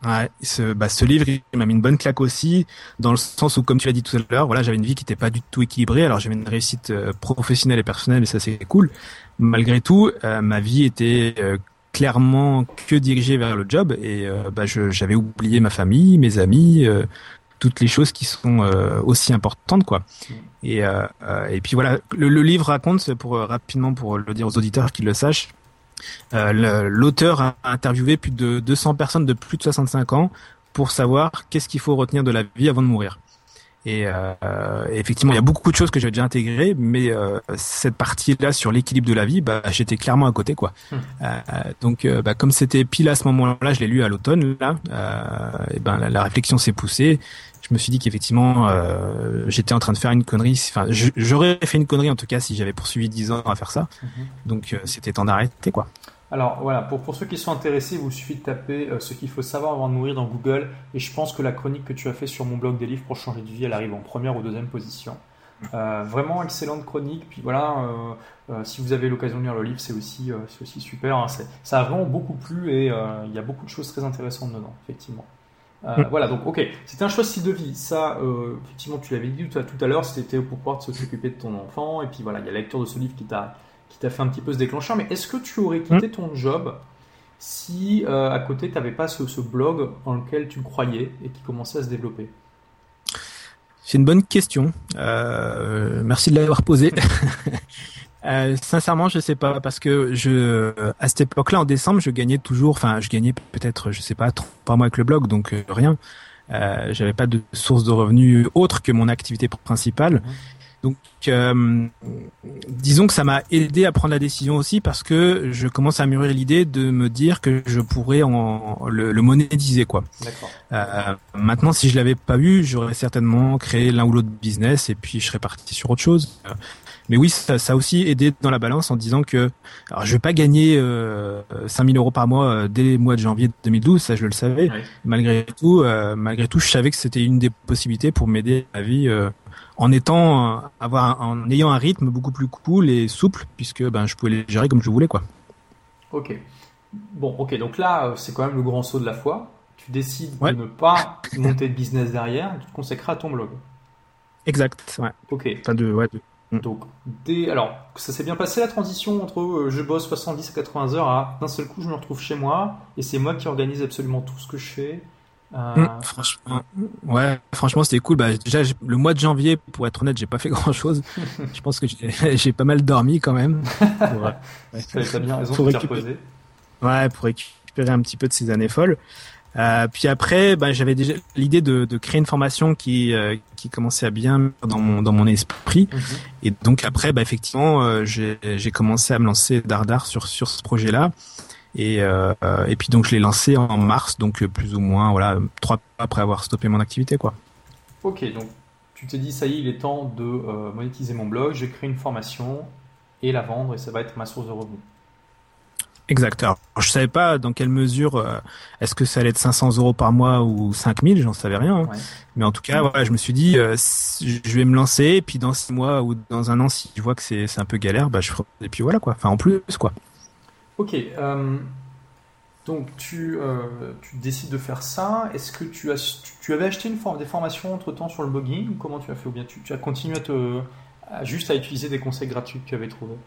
Ouais, ce, bah, ce livre, il m'a mis une bonne claque aussi, dans le sens où, comme tu l'as dit tout à l'heure, voilà, j'avais une vie qui n'était pas du tout équilibrée. Alors, j'avais une réussite euh, professionnelle et personnelle, et ça, c'est cool. Malgré tout, euh, ma vie était euh, clairement que dirigée vers le job, et bah, j'avais oublié ma famille, mes amis, toutes les choses qui sont aussi importantes, quoi. Et, euh, euh, et puis voilà, le, le livre raconte, pour euh, rapidement pour le dire aux auditeurs qui le sachent, euh, l'auteur a interviewé plus de 200 personnes de plus de 65 ans pour savoir qu'est-ce qu'il faut retenir de la vie avant de mourir. Et euh, effectivement, il y a beaucoup de choses que j'ai déjà intégrées, mais euh, cette partie-là sur l'équilibre de la vie, bah, j'étais clairement à côté, quoi. Euh, donc, bah, comme c'était pile à ce moment-là, je l'ai lu à l'automne, là, et ben la, la réflexion s'est poussée je me suis dit qu'effectivement euh, j'étais en train de faire une connerie. Enfin, j'aurais fait une connerie en tout cas si j'avais poursuivi 10 ans à faire ça. Mhm. Donc euh, c'était temps d'arrêter quoi. Alors voilà, pour, pour ceux qui sont intéressés, il vous suffit de taper euh, ce qu'il faut savoir avant de mourir dans Google. Et je pense que la chronique que tu as fait sur mon blog des livres pour changer de vie, elle arrive en première ou deuxième position. vraiment excellente chronique. Puis voilà, si vous avez l'occasion de lire le livre, c'est aussi, aussi super. Hein. Ça a vraiment beaucoup plu et il y a beaucoup de choses très intéressantes dedans, effectivement. Euh, mm. Voilà, donc ok, c'est un choix style de vie. Ça, euh, effectivement, tu l'avais dit tout à, l'heure, c'était pour pouvoir s'occuper de ton enfant. Et puis voilà, il y a la lecture de ce livre qui t'a qui t'a fait un petit peu ce déclencheur. Mais est-ce que tu aurais quitté mm. ton job si euh, à côté tu n'avais pas ce, ce, blog en lequel tu croyais et qui commençait à se développer? C'est une bonne question. merci de l'avoir posée. Euh, sincèrement, je sais pas parce que je à cette époque-là, en décembre, je gagnais toujours, enfin, je gagnais peut-être, je sais pas, trois mois avec le blog, donc euh, rien. Euh, J'avais pas de source de revenus autre que mon activité principale. Donc, euh, disons que ça m'a aidé à prendre la décision aussi parce que je commence à mûrir l'idée de me dire que je pourrais en, le, le monétiser quoi. Euh, maintenant, si je l'avais pas eu, j'aurais certainement créé l'un ou l'autre business et puis je serais parti sur autre chose. Mais oui, ça, ça, a aussi aidé dans la balance en disant que alors je vais pas gagner euh, 5000 euros par mois euh, dès le mois de janvier 2012, ça je le savais. Malgré tout, euh, malgré tout, je savais que c'était une des possibilités pour m'aider à la vie euh, en étant avoir en ayant un rythme beaucoup plus cool et souple puisque ben je pouvais les gérer comme je voulais quoi. Ok. Bon, ok. Donc là, c'est quand même le grand saut de la foi. Tu décides de ne pas monter de business derrière, tu te consacres à ton blog. Exact. Ouais. Ok. Enfin de ouais. De. Donc, dès, alors, ça s'est bien passé la transition entre euh, je bosse 70 à 80 heures à d'un seul coup je me retrouve chez moi et c'est moi qui organise absolument tout ce que je fais. Euh... Mm, franchement, ouais, franchement c'était cool. Bah, déjà le mois de janvier, pour être honnête, j'ai pas fait grand chose. je pense que j'ai pas mal dormi quand même. Pour, ouais. bien raison pour récupérer... Ouais, pour récupérer un petit peu de ces années folles. Euh, puis après, bah, j'avais déjà l'idée de, de, créer une formation qui euh, qui commençait à bien dans mon dans mon esprit. Mhm. Et donc après, bah, effectivement, euh, j'ai commencé à me lancer dardard sur sur ce projet-là. Et et puis donc je l'ai lancé en mars, donc plus ou moins voilà trois mois après avoir stoppé mon activité quoi. Ok, donc tu t'es dit ça y est, il est temps de monétiser mon blog. J'ai créé une formation et la vendre et ça va être ma source de revenus. Exact. Alors, je savais pas dans quelle mesure euh, est-ce que ça allait être 500 euros par mois ou 5000, j'en savais rien. Hein. Mais en tout cas, ouais, je me suis dit, euh, je vais me lancer, et puis dans six mois ou dans un an, si je vois que c'est un peu galère, bah je ferai. Et puis voilà quoi. Enfin, en plus quoi. Ok. Euh, donc tu, tu décides de faire ça. Est-ce que tu as tu, avais acheté une forme des formations entre temps sur le blogging ou comment tu as fait? Ou bien tu, tu as continué à te juste à utiliser des conseils gratuits que tu avais trouvés?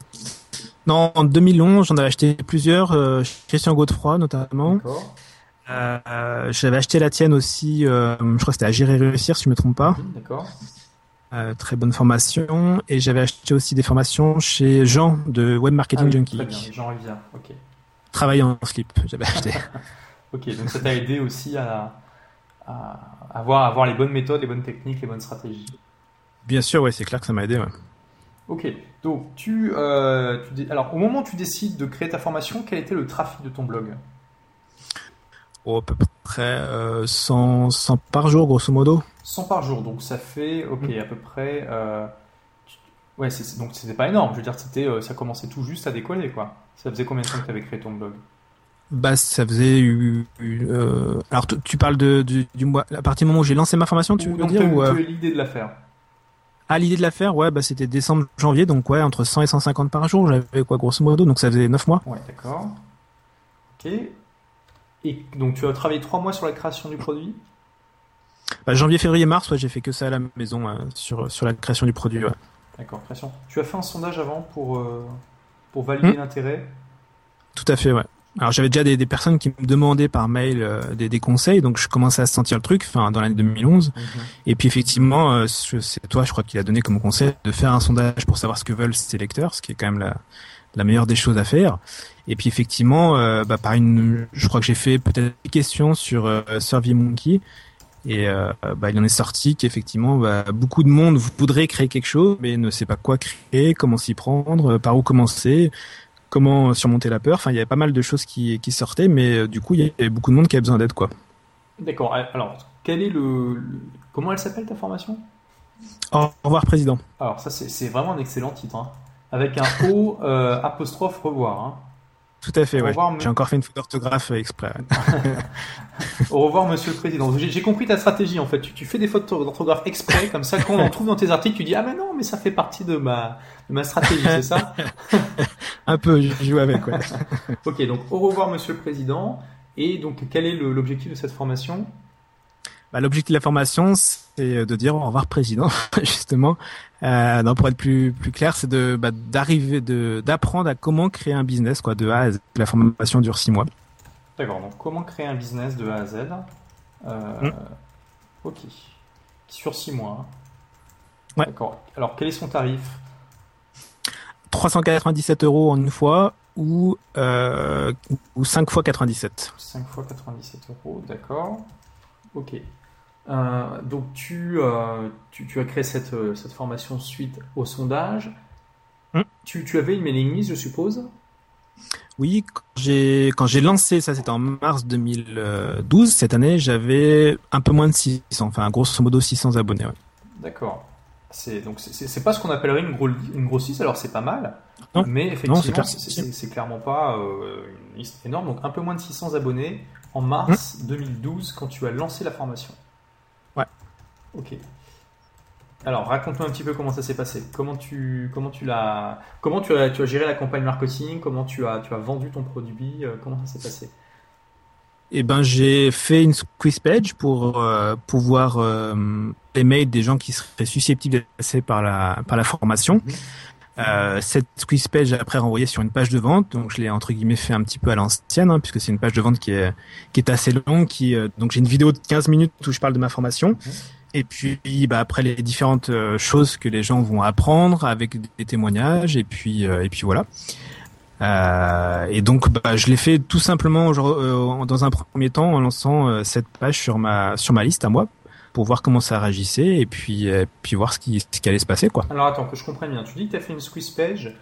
Non, en 2011, j'en avais acheté plusieurs, euh, Christian Godefroy notamment. Euh, J'avais acheté la tienne aussi, euh, je crois que c'était à Gérer Réussir, si je me trompe pas. D'accord. Euh, très bonne formation. Et j'avais acheté aussi des formations chez Jean de Web Marketing ah Junkie. Très bien, Jean Rivière, ok. Travailler en slip, j'avais acheté. ok, donc ça t'a aidé aussi à, à avoir, avoir les bonnes méthodes, les bonnes techniques, les bonnes stratégies. Bien sûr, ouais, c'est clair que ça m'a aidé. Ouais. Ok, donc tu, euh, tu, alors au moment où tu décides de créer ta formation, quel était le trafic de ton blog? Oh, À peu près euh, 100, 100, par jour, grosso modo. 100 par jour, donc ça fait, ok, mm. à peu près. Euh, ouais, c'est, donc c'était pas énorme. Je veux dire, c'était, ça commençait tout juste à décoller, quoi. Ça faisait combien de temps que tu avais créé ton blog? Bah, ça faisait. Euh, alors, tu parles de, du, du mois. À partir du moment où j'ai lancé ma formation, tu veux dire ou, ou l'idée de la faire? Ah, l'idée de la faire, ouais, bah, c'était décembre, janvier, donc ouais, entre 100 et 150 par jour, j'avais quoi, grosso modo, donc ça faisait 9 mois. Ouais, d'accord. Ok. Et donc tu as travaillé 3 mois sur la création du produit? Bah, Janvier, février, mars, ouais, j'ai fait que ça à la maison, euh, sur, sur la création du produit, ouais. D'accord, création. Tu as fait un sondage avant pour, euh, pour valider hmm. l'intérêt? Tout à fait, ouais. Alors j'avais déjà des, des, personnes qui me demandaient par mail euh, des, des, conseils, donc je commençais à sentir le truc, enfin dans l'année 2011. Mhm. Et puis effectivement, euh, c'est toi, je crois qu'il a donné comme conseil de faire un sondage pour savoir ce que veulent ses lecteurs, ce qui est quand même la, la meilleure des choses à faire. Et puis effectivement, euh, bah, par une, je crois que j'ai fait peut-être des questions sur euh, SurveyMonkey. Et euh, bah, il en est sorti qu'effectivement, bah, beaucoup de monde voudrait créer quelque chose, mais ne sait pas quoi créer, comment s'y prendre, par où commencer comment surmonter la peur. Enfin, il y avait pas mal de choses qui, qui sortaient, mais euh, du coup, il y avait beaucoup de monde qui avait besoin d'aide, quoi. D'accord. Alors, quel est le, comment elle s'appelle ta formation? Au revoir, président. Alors, ça, c'est vraiment un excellent titre, hein. avec un O euh, apostrophe revoir. Hein. Tout à fait, ouais. J'ai encore fait une faute d'orthographe exprès. Au revoir, monsieur le président. J'ai compris ta stratégie, en fait. Tu, fais des fautes d'orthographe exprès, comme ça, quand on en trouve dans tes articles, tu dis, ah, mais non, mais ça fait partie de ma, de ma stratégie, c'est ça? Un peu, je joue avec, ouais. ok, donc, au revoir, monsieur le président. Et donc, quel est l'objectif de cette formation? Bah, L'objectif de la formation, c'est de dire au revoir président, justement. Euh, non, pour être plus plus clair, c'est de bah, d'arriver de d'apprendre à comment créer un business quoi de A à Z. La formation dure six mois. D'accord. Donc comment créer un business de A à Z euh, mm. Ok. Sur six mois. Hein. Ouais. D'accord. Alors quel est son tarif? 397 euros en une fois ou euh, ou 5 fois 97. 5 fois 97 euros, d'accord. Ok. Donc tu, tu, as créé cette, cette formation suite au sondage. Hmm. Tu, tu, avais une mailing list, je suppose? Oui, quand j'ai lancé, ça c'était en mars 2012, cette année, j'avais un peu moins de 600, enfin grosso modo 600 abonnés. D'accord. C'est donc c'est pas ce qu'on appellerait une, gros, une grosse liste, alors c'est pas mal, mais effectivement c'est clairement pas euh, une liste énorme. Donc un peu moins de 600 abonnés en mars 2012 hum. quand tu as lancé la formation. Ouais. Ok. Alors raconte-nous un petit peu comment ça s'est passé. Comment tu comment tu l'as comment tu as tu as géré la campagne marketing? Comment tu as tu as vendu ton produit? Euh, comment ça s'est passé? Eh ben, j'ai fait une squeeze page pour euh, pouvoir euh, émettre des gens qui seraient susceptibles d'être passés par la par la formation. Mhm. Euh, cette squeeze page après renvoyée sur une page de vente, donc je l'ai entre guillemets fait un petit peu à l'ancienne, hein, puisque c'est une page de vente qui est qui est assez longue. Qui euh, donc j'ai une vidéo de 15 minutes où je parle de ma formation. Mhm. Et puis bah, après les différentes euh, choses que les gens vont apprendre avec des témoignages et puis et puis voilà. Euh, et donc, bah, je l'ai fait tout simplement euh, dans un premier temps en lançant euh, cette page sur ma sur ma liste à moi pour voir comment ça réagissait et puis puis voir ce qui ce qui allait se passer quoi. Alors attends que je comprenne bien. Tu dis que tu as fait une squeeze page.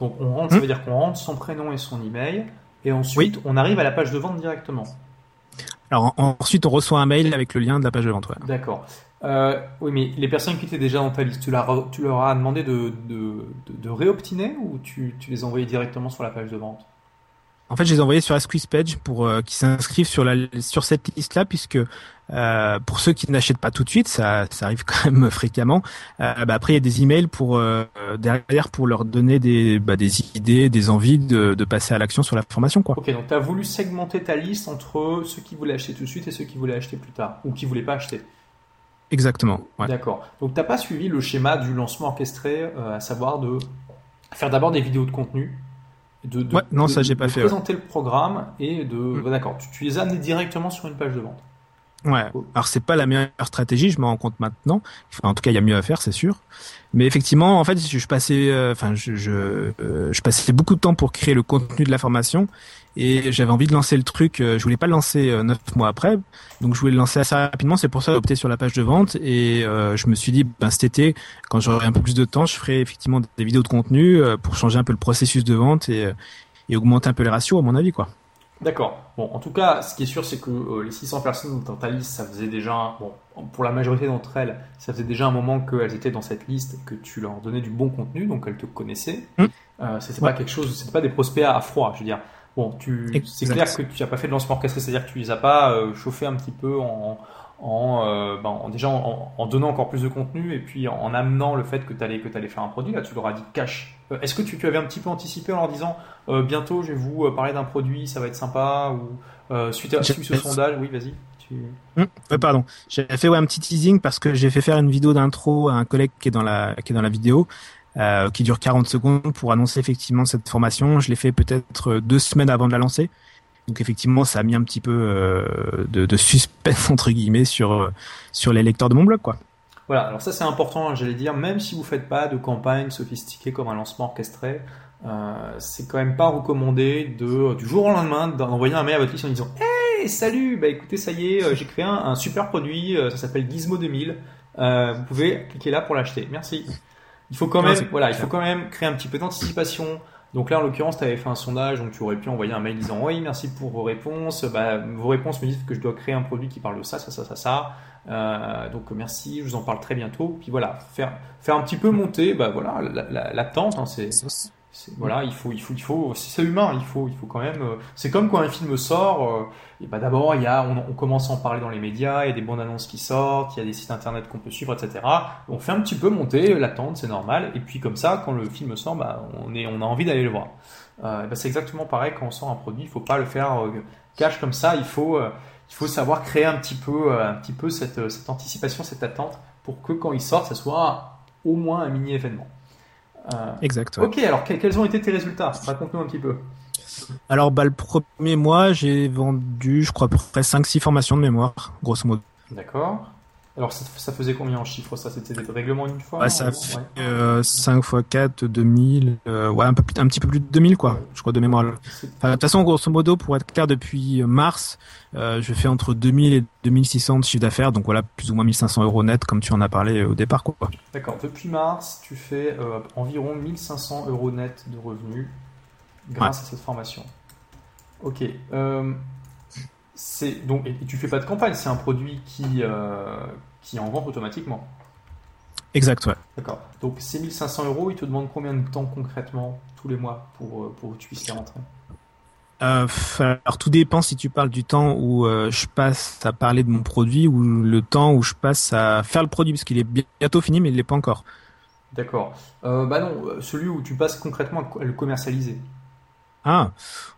Donc on rentre, ça hmm. veut dire qu'on rentre son prénom et son email et ensuite on arrive à la page de vente directement. Alors ensuite on reçoit un mail avec le lien de la page de vente. D'accord. Euh, oui, mais les personnes qui étaient déjà dans ta liste, tu, tu leur as demandé de, de, de, réoptiner ou tu, tu, les as envoyés directement sur la page de vente? En fait, je les ai envoyés sur la squeeze page pour euh, qu'ils s'inscrivent sur, la, sur cette liste-là, puisque euh, pour ceux qui n'achètent pas tout de suite, ça, ça arrive quand même fréquemment. Euh, bah après, il y a des emails pour euh, derrière pour leur donner des, bah, des idées, des envies de, de passer à l'action sur la formation. Quoi. Ok, donc tu as voulu segmenter ta liste entre ceux qui voulaient acheter tout de suite et ceux qui voulaient acheter plus tard, ou qui voulaient pas acheter. Exactement. D'accord. Donc t'as pas suivi le schéma du lancement orchestré, à savoir de faire d'abord des vidéos de contenu, de, de, non, ça j'ai pas fait. Présenter le programme et de. Mm. D'accord. Tu, les as amenés directement sur une page de vente. Ouais. Alors c'est pas la meilleure stratégie, je me rends compte maintenant. en tout cas, il y a mieux à faire, c'est sûr. Mais effectivement, en fait, je passais, euh, enfin, je, je, euh, je, passais beaucoup de temps pour créer le contenu de la formation et j'avais envie de lancer le truc. Euh, je voulais pas le lancer neuf mois après, donc je voulais le lancer assez rapidement. C'est pour ça que j'ai opté sur la page de vente et je me suis dit, ben cet été, quand j'aurai un peu plus de temps, je ferai effectivement des vidéos de contenu pour changer un peu le processus de vente et, et augmenter un peu les ratios, à mon avis, quoi. D'accord. Bon, en tout cas, ce qui est sûr, c'est que euh, les 600 personnes dans ta liste, ça faisait déjà, bon, pour la majorité d'entre elles, ça faisait déjà un moment qu'elles étaient dans cette liste et que tu leur donnais du bon contenu, donc elles te connaissaient. Mmh. Euh, c'était pas quelque chose, c'était pas des prospects à froid, je veux dire. Bon, tu, c'est clair que tu n'as pas fait de lancement orchestré, c'est-à-dire que tu les as pas euh, chauffés un petit peu en, en, euh, ben, déjà en, donnant encore plus de contenu et puis en, amenant le fait que tu allais, que allais faire un produit. Là, tu leur as dit cash. Euh, est-ce que tu, tu, avais un petit peu anticipé en leur disant euh, bientôt je vais vous parler d'un produit, ça va être sympa ou suite à ce sondage Oui, vas-y. Tu... Hum, pardon, j'ai fait ouais, un petit teasing parce que j'ai fait faire une vidéo d'intro à un collègue qui est dans la, qui est dans la vidéo. qui dure 40 secondes pour annoncer effectivement cette formation. Je l'ai fait peut-être deux semaines avant de la lancer. Donc effectivement, ça a mis un petit peu euh, de, de, suspense entre guillemets sur euh, sur les lecteurs de mon blog, quoi. Voilà. Alors ça c'est important, j'allais dire, même si vous faites pas de campagne sophistiquée comme un lancement orchestré, euh, c'est quand même pas recommandé de du jour au lendemain d'envoyer un mail à votre liste en disant Hey, salut, bah écoutez, ça y est, j'ai créé un, super produit, ça s'appelle Gizmo 2000. vous pouvez cliquer là pour l'acheter. Merci. Il faut quand même, voilà, il faut quand même créer un petit peu d'anticipation. Donc là, en l'occurrence, tu avais fait un sondage, donc tu aurais pu envoyer un mail disant oui, merci pour vos réponses. Bah, vos réponses me disent que je dois créer un produit qui parle de ça, ça, ça, ça, ça. Euh, donc merci, je vous en parle très bientôt. Puis voilà, faire, faire un petit peu monter, bah voilà, l'attente. La, hein, c'est voilà, il faut, il faut, il faut, c'est humain, il faut, il faut quand même. Euh, c'est comme quand un film sort. Euh, et bah d'abord, il y a, on, commence à en parler dans les médias, il y a des bonnes annonces qui sortent, il y a des sites internet qu'on peut suivre, etc. On fait un petit peu monter l'attente, c'est normal. Et puis comme ça, quand le film sort, bah, on est, on a envie d'aller le voir. Euh, bah, c'est exactement pareil quand on sort un produit. Il faut pas le faire cash comme ça. Il faut, il faut savoir créer un petit peu, un petit peu cette, cette anticipation, cette attente, pour que quand il sort, ça soit au moins un mini événement. Euh, exact. Ok, alors quels ont été tes résultats? Raconte-nous un petit peu. Alors, bah, le premier mois, j'ai vendu, je crois, à peu près 5-6 formations de mémoire, grosso modo. D'accord. Alors ça, faisait combien en chiffres ça? C'était des règlements une fois Ça fait 5 x 4, 2000, ouais, un, peu, un petit peu plus de 2000 quoi, je crois de mémoire. de toute façon, grosso modo, pour être clair, depuis mars, euh, je fais entre 2000 et 2600 de chiffre d'affaires, donc voilà, plus ou moins 1500 euros net comme tu en as parlé au départ. quoi. D'accord, depuis mars, tu fais euh, environ 1500 euros net de revenus grâce à cette formation. Ok. C'est donc et tu fais pas de campagne, c'est un produit qui euh, qui en vente automatiquement. Exact, ouais. D'accord. Donc ces 1500 euros, ils te demandent combien de temps concrètement tous les mois pour euh, pour que tu puisses les rentrer? Euh, alors tout dépend si tu parles du temps où euh, je passe à parler de mon produit ou le temps où je passe à faire le produit parce qu'il est bientôt fini mais il l'est pas encore. D'accord. Bah non, celui où tu passes concrètement à le commercialiser. Ah,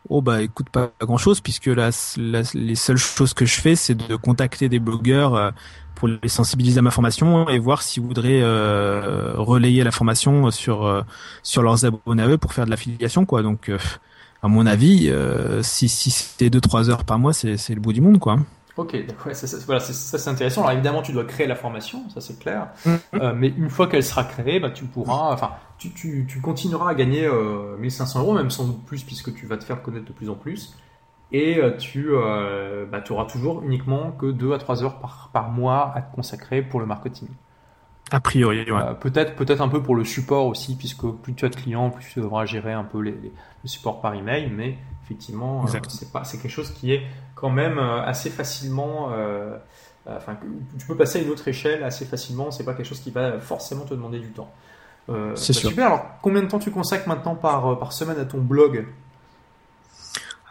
oh bah écoute pas grand chose puisque là, les seules choses que je fais c'est de contacter des blogueurs euh, pour les sensibiliser à ma formation et voir s'ils voudraient euh, relayer la formation sur euh, sur leurs abonnés à eux pour faire de l'affiliation quoi. Donc à mon avis, si si c'était 2-3 heures par mois c'est c'est le bout du monde quoi. Ok, d'accord, ça, voilà, ça c'est intéressant. Alors évidemment, tu dois créer la formation, ça c'est clair. Mm. mais une fois qu'elle sera créée, bah, tu pourras, enfin, tu, continueras à gagner 1500 euh, euros, même sans doute plus, puisque tu vas te faire connaître de plus en plus. Et euh, tu euh, bah, auras toujours uniquement que 2 à 3 heures par, mois à te consacrer pour le marketing. A priori, peut-être, peut-être un peu pour le support aussi, puisque plus tu as de clients, plus tu devras gérer un peu les, le support par email. Mais effectivement, c'est, pas, c'est quelque chose qui est quand même assez facilement. enfin, tu peux passer à une autre échelle assez facilement. C'est pas quelque chose qui va forcément te demander du temps. Euh, c'est bah, super. Alors, combien de temps tu consacres maintenant par, euh, par semaine à ton blog?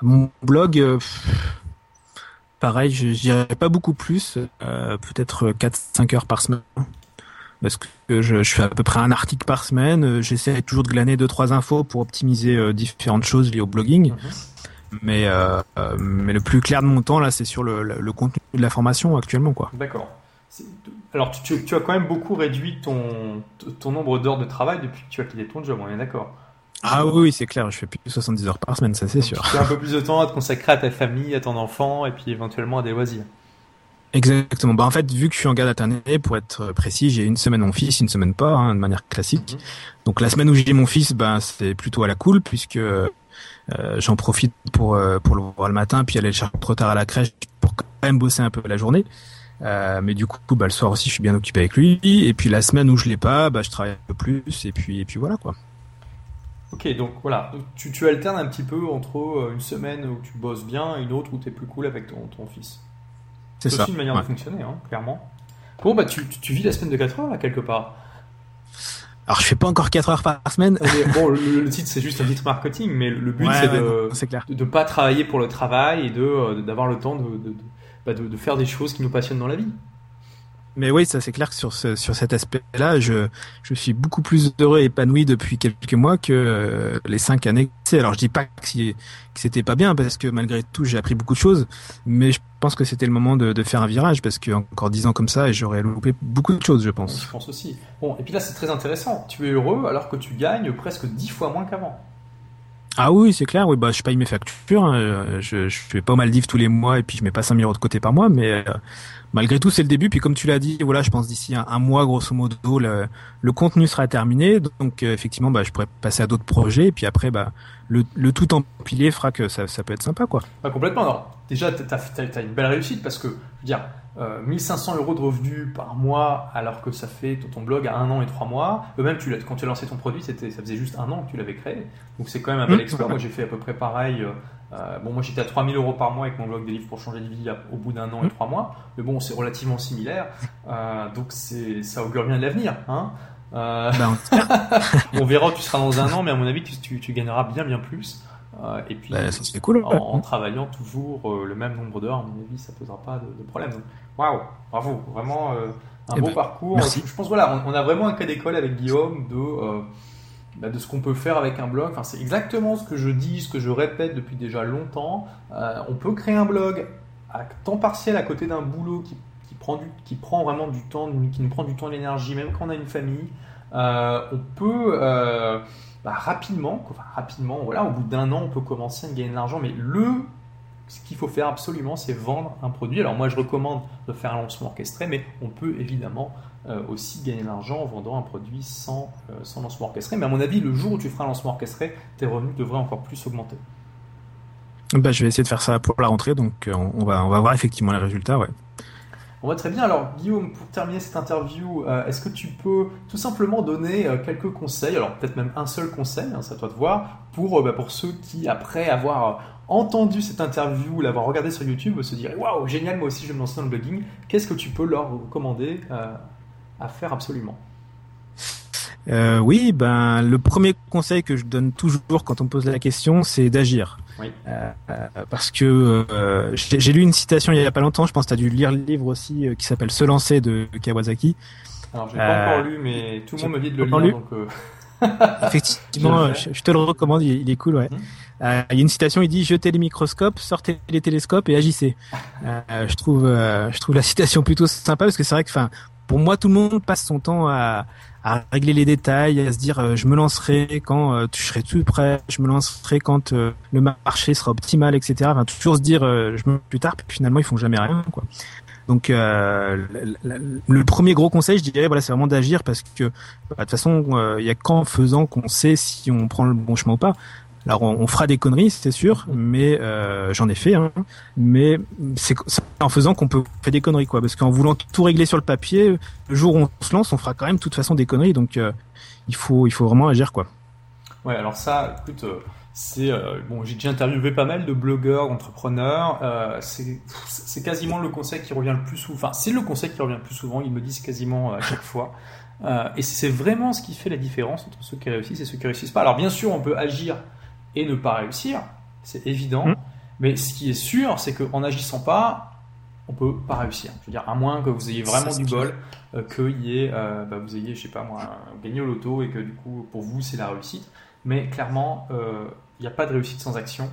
Mon blog, euh, pareil, je dirais pas beaucoup plus, peut-être 4-5 heures par semaine. Parce que je, je, fais à peu près un article par semaine. J'essaie toujours de glaner 2-3 infos pour optimiser différentes choses liées au blogging. Mhm. Mais, mais le plus clair de mon temps, là, c'est sur le, le, contenu de la formation actuellement. quoi. D'accord. Alors, tu, as quand même beaucoup réduit ton, ton nombre d'heures de travail depuis que tu as quitté ton job, on est d'accord Ah oui, c'est clair, je fais plus de 70 heures par semaine, ça c'est sûr. Tu as un peu plus de temps à te consacrer à ta famille, à ton enfant et puis éventuellement à des loisirs. Exactement. Bah en fait, vu que je suis en garde alternée, pour être précis, j'ai une semaine mon fils, une semaine pas, hein, de manière classique. Mhm. Donc la semaine où j'ai mon fils, ben c'est plutôt à la cool puisque euh, j'en profite pour euh, pour le voir le matin, puis aller le chercher trop tard à la crèche pour quand même bosser un peu la journée. Euh, mais du coup, bah, le soir aussi, je suis bien occupé avec lui. Et puis la semaine où je l'ai pas, bah, je travaille un peu plus. Et puis, et puis voilà quoi. Ok, donc voilà, tu, tu alternes un petit peu entre euh, une semaine où tu bosses bien et une autre où tu es plus cool avec ton, ton fils. C'est ça. aussi une manière de fonctionner, hein, clairement. Bon, bah tu, tu, vis la semaine de 4 heures là, quelque part? Alors je fais pas encore 4 heures par semaine. bon, le, titre c'est juste un titre marketing, mais le but c'est de, de, pas travailler pour le travail et de euh, d'avoir le temps de, de bah, de, faire des choses qui nous passionnent dans la vie. Mais oui, ça c'est clair que sur, sur cet aspect-là, je, je suis beaucoup plus heureux et épanoui depuis quelques mois que euh, les cinq années. Alors je dis pas que, c'était pas bien parce que malgré tout j'ai appris beaucoup de choses, mais je pense que c'était le moment de, de, faire un virage parce que encore dix ans comme ça j'aurais loupé beaucoup de choses, je pense. Je pense aussi. Bon, et puis là c'est très intéressant. Tu es heureux alors que tu gagnes presque dix fois moins qu'avant. Ah oui, c'est clair. Oui, bah je paye mes factures. Je, je fais pas Maldives tous les mois et puis je mets pas 5000 euros de côté par mois, mais euh, malgré tout, c'est le début. Puis comme tu l'as dit, voilà, je pense d'ici un, mois, grosso modo, le, le contenu sera terminé. Donc euh, effectivement, bah je pourrais passer à d'autres projets. Et puis après, bah le, le tout empilé fera que ça, ça peut être sympa, quoi. Pas complètement. Alors, déjà, t'as as, as, une belle réussite parce que, je veux dire, 1500 euh, euros de revenus par mois alors que ça fait ton blog à un an et trois mois. Même tu quand tu as lancé ton produit, c'était, ça faisait juste un an que tu l'avais créé. Donc c'est quand même un bel mmh. exploit. Moi j'ai fait à peu près pareil. Euh, euh, bon, moi j'étais à 3000 euros par mois avec mon blog des livres pour changer de vie au bout d'un an et mmh. trois mois. Mais bon, c'est relativement similaire. donc c'est, ça augure bien de l'avenir. Hein ben, on verra, tu seras dans un an, mais à mon avis, tu, tu, gagneras bien, bien plus. Et puis, ben, ça cool. En, travaillant toujours le même nombre d'heures, à mon avis, ça posera pas de, de problème. Waouh, bravo, vraiment euh, un eh beau ben, parcours. Je pense voilà, on, a vraiment un cas d'école avec Guillaume de euh, bah, de ce qu'on peut faire avec un blog. Enfin, c'est exactement ce que je dis, ce que je répète depuis déjà longtemps. Euh, on peut créer un blog à temps partiel à côté d'un boulot qui, qui, prend du, qui prend vraiment du temps, qui nous prend du temps et l'énergie, même quand on a une famille. on peut bah, rapidement, rapidement, voilà, au bout d'un an, on peut commencer à gagner de l'argent, mais le ce qu'il faut faire absolument, c'est vendre un produit. Alors moi, je recommande de faire un lancement orchestré, mais on peut évidemment euh, aussi gagner de l'argent en vendant un produit sans, euh, sans lancement orchestré. Mais à mon avis, le jour où tu feras un lancement orchestré, tes revenus devraient encore plus augmenter. Bah, je vais essayer de faire ça pour la rentrée, donc euh, on va, on va voir effectivement les résultats. Ouais. On va très bien. Alors, Guillaume, pour terminer cette interview, est-ce que tu peux tout simplement donner quelques conseils, alors peut-être même un seul conseil, hein, c'est à toi de voir, pour, bah, pour ceux qui, après avoir entendu cette interview, l'avoir regardé sur YouTube, se dire waouh, génial, moi aussi je vais me lancer dans le blogging. Qu'est-ce que tu peux leur recommander euh, à faire absolument? Euh, oui, ben le premier conseil que je donne toujours quand on me pose la question, c'est d'agir. Oui. Euh, parce que j'ai lu une citation il y a pas longtemps. Je pense que tu as dû lire le livre aussi qui s'appelle Se lancer de Kawasaki. Alors je l'ai pas encore lu, mais tout le monde me dit de le lire. Donc, Effectivement, je, te le recommande. Il, est cool, ouais. Euh, il y a une citation, il dit jetez les microscopes, sortez les télescopes et agissez. Euh, je trouve, euh, je trouve la citation plutôt sympa parce que c'est vrai que, enfin, pour moi, tout le monde passe son temps à, à régler les détails, à se dire je me lancerai quand tu serai tout prêt, je me lancerai quand le marché sera optimal, etc. Enfin, toujours se dire je me plus tard, puis finalement ils font jamais rien, quoi. Donc le, premier gros conseil, je dirais, voilà, c'est vraiment d'agir parce que bah, de toute façon, il y a qu'en faisant qu'on sait si on prend le bon chemin ou pas. Alors on, fera des conneries, c'est sûr, mais euh, j'en ai fait. Hein, mais c'est en faisant qu'on peut faire des conneries, quoi. Parce qu'en voulant tout régler sur le papier, le jour où on se lance, on fera quand même de toute façon des conneries. Donc euh, il faut il faut vraiment agir, quoi. Ouais, alors ça, écoute, euh, c'est bon, j'ai déjà interviewé pas mal de blogueurs, d'entrepreneurs. c'est quasiment le conseil qui revient le plus souvent. Enfin, c'est le conseil qui revient le plus souvent. Ils me disent quasiment à chaque fois. et c'est vraiment ce qui fait la différence entre ceux qui réussissent et ceux qui réussissent pas. Alors bien sûr, on peut agir et ne pas réussir, c'est évident. Mm. Mais ce qui est sûr, c'est qu'en n'agissant pas, on peut pas réussir. Je veux dire, à moins que vous ayez vraiment du bol, euh, que y ait, euh, bah, vous ayez, je sais pas moi, gagné au loto et que du coup, pour vous, c'est la réussite. Mais clairement, euh, il n'y a pas de réussite sans action.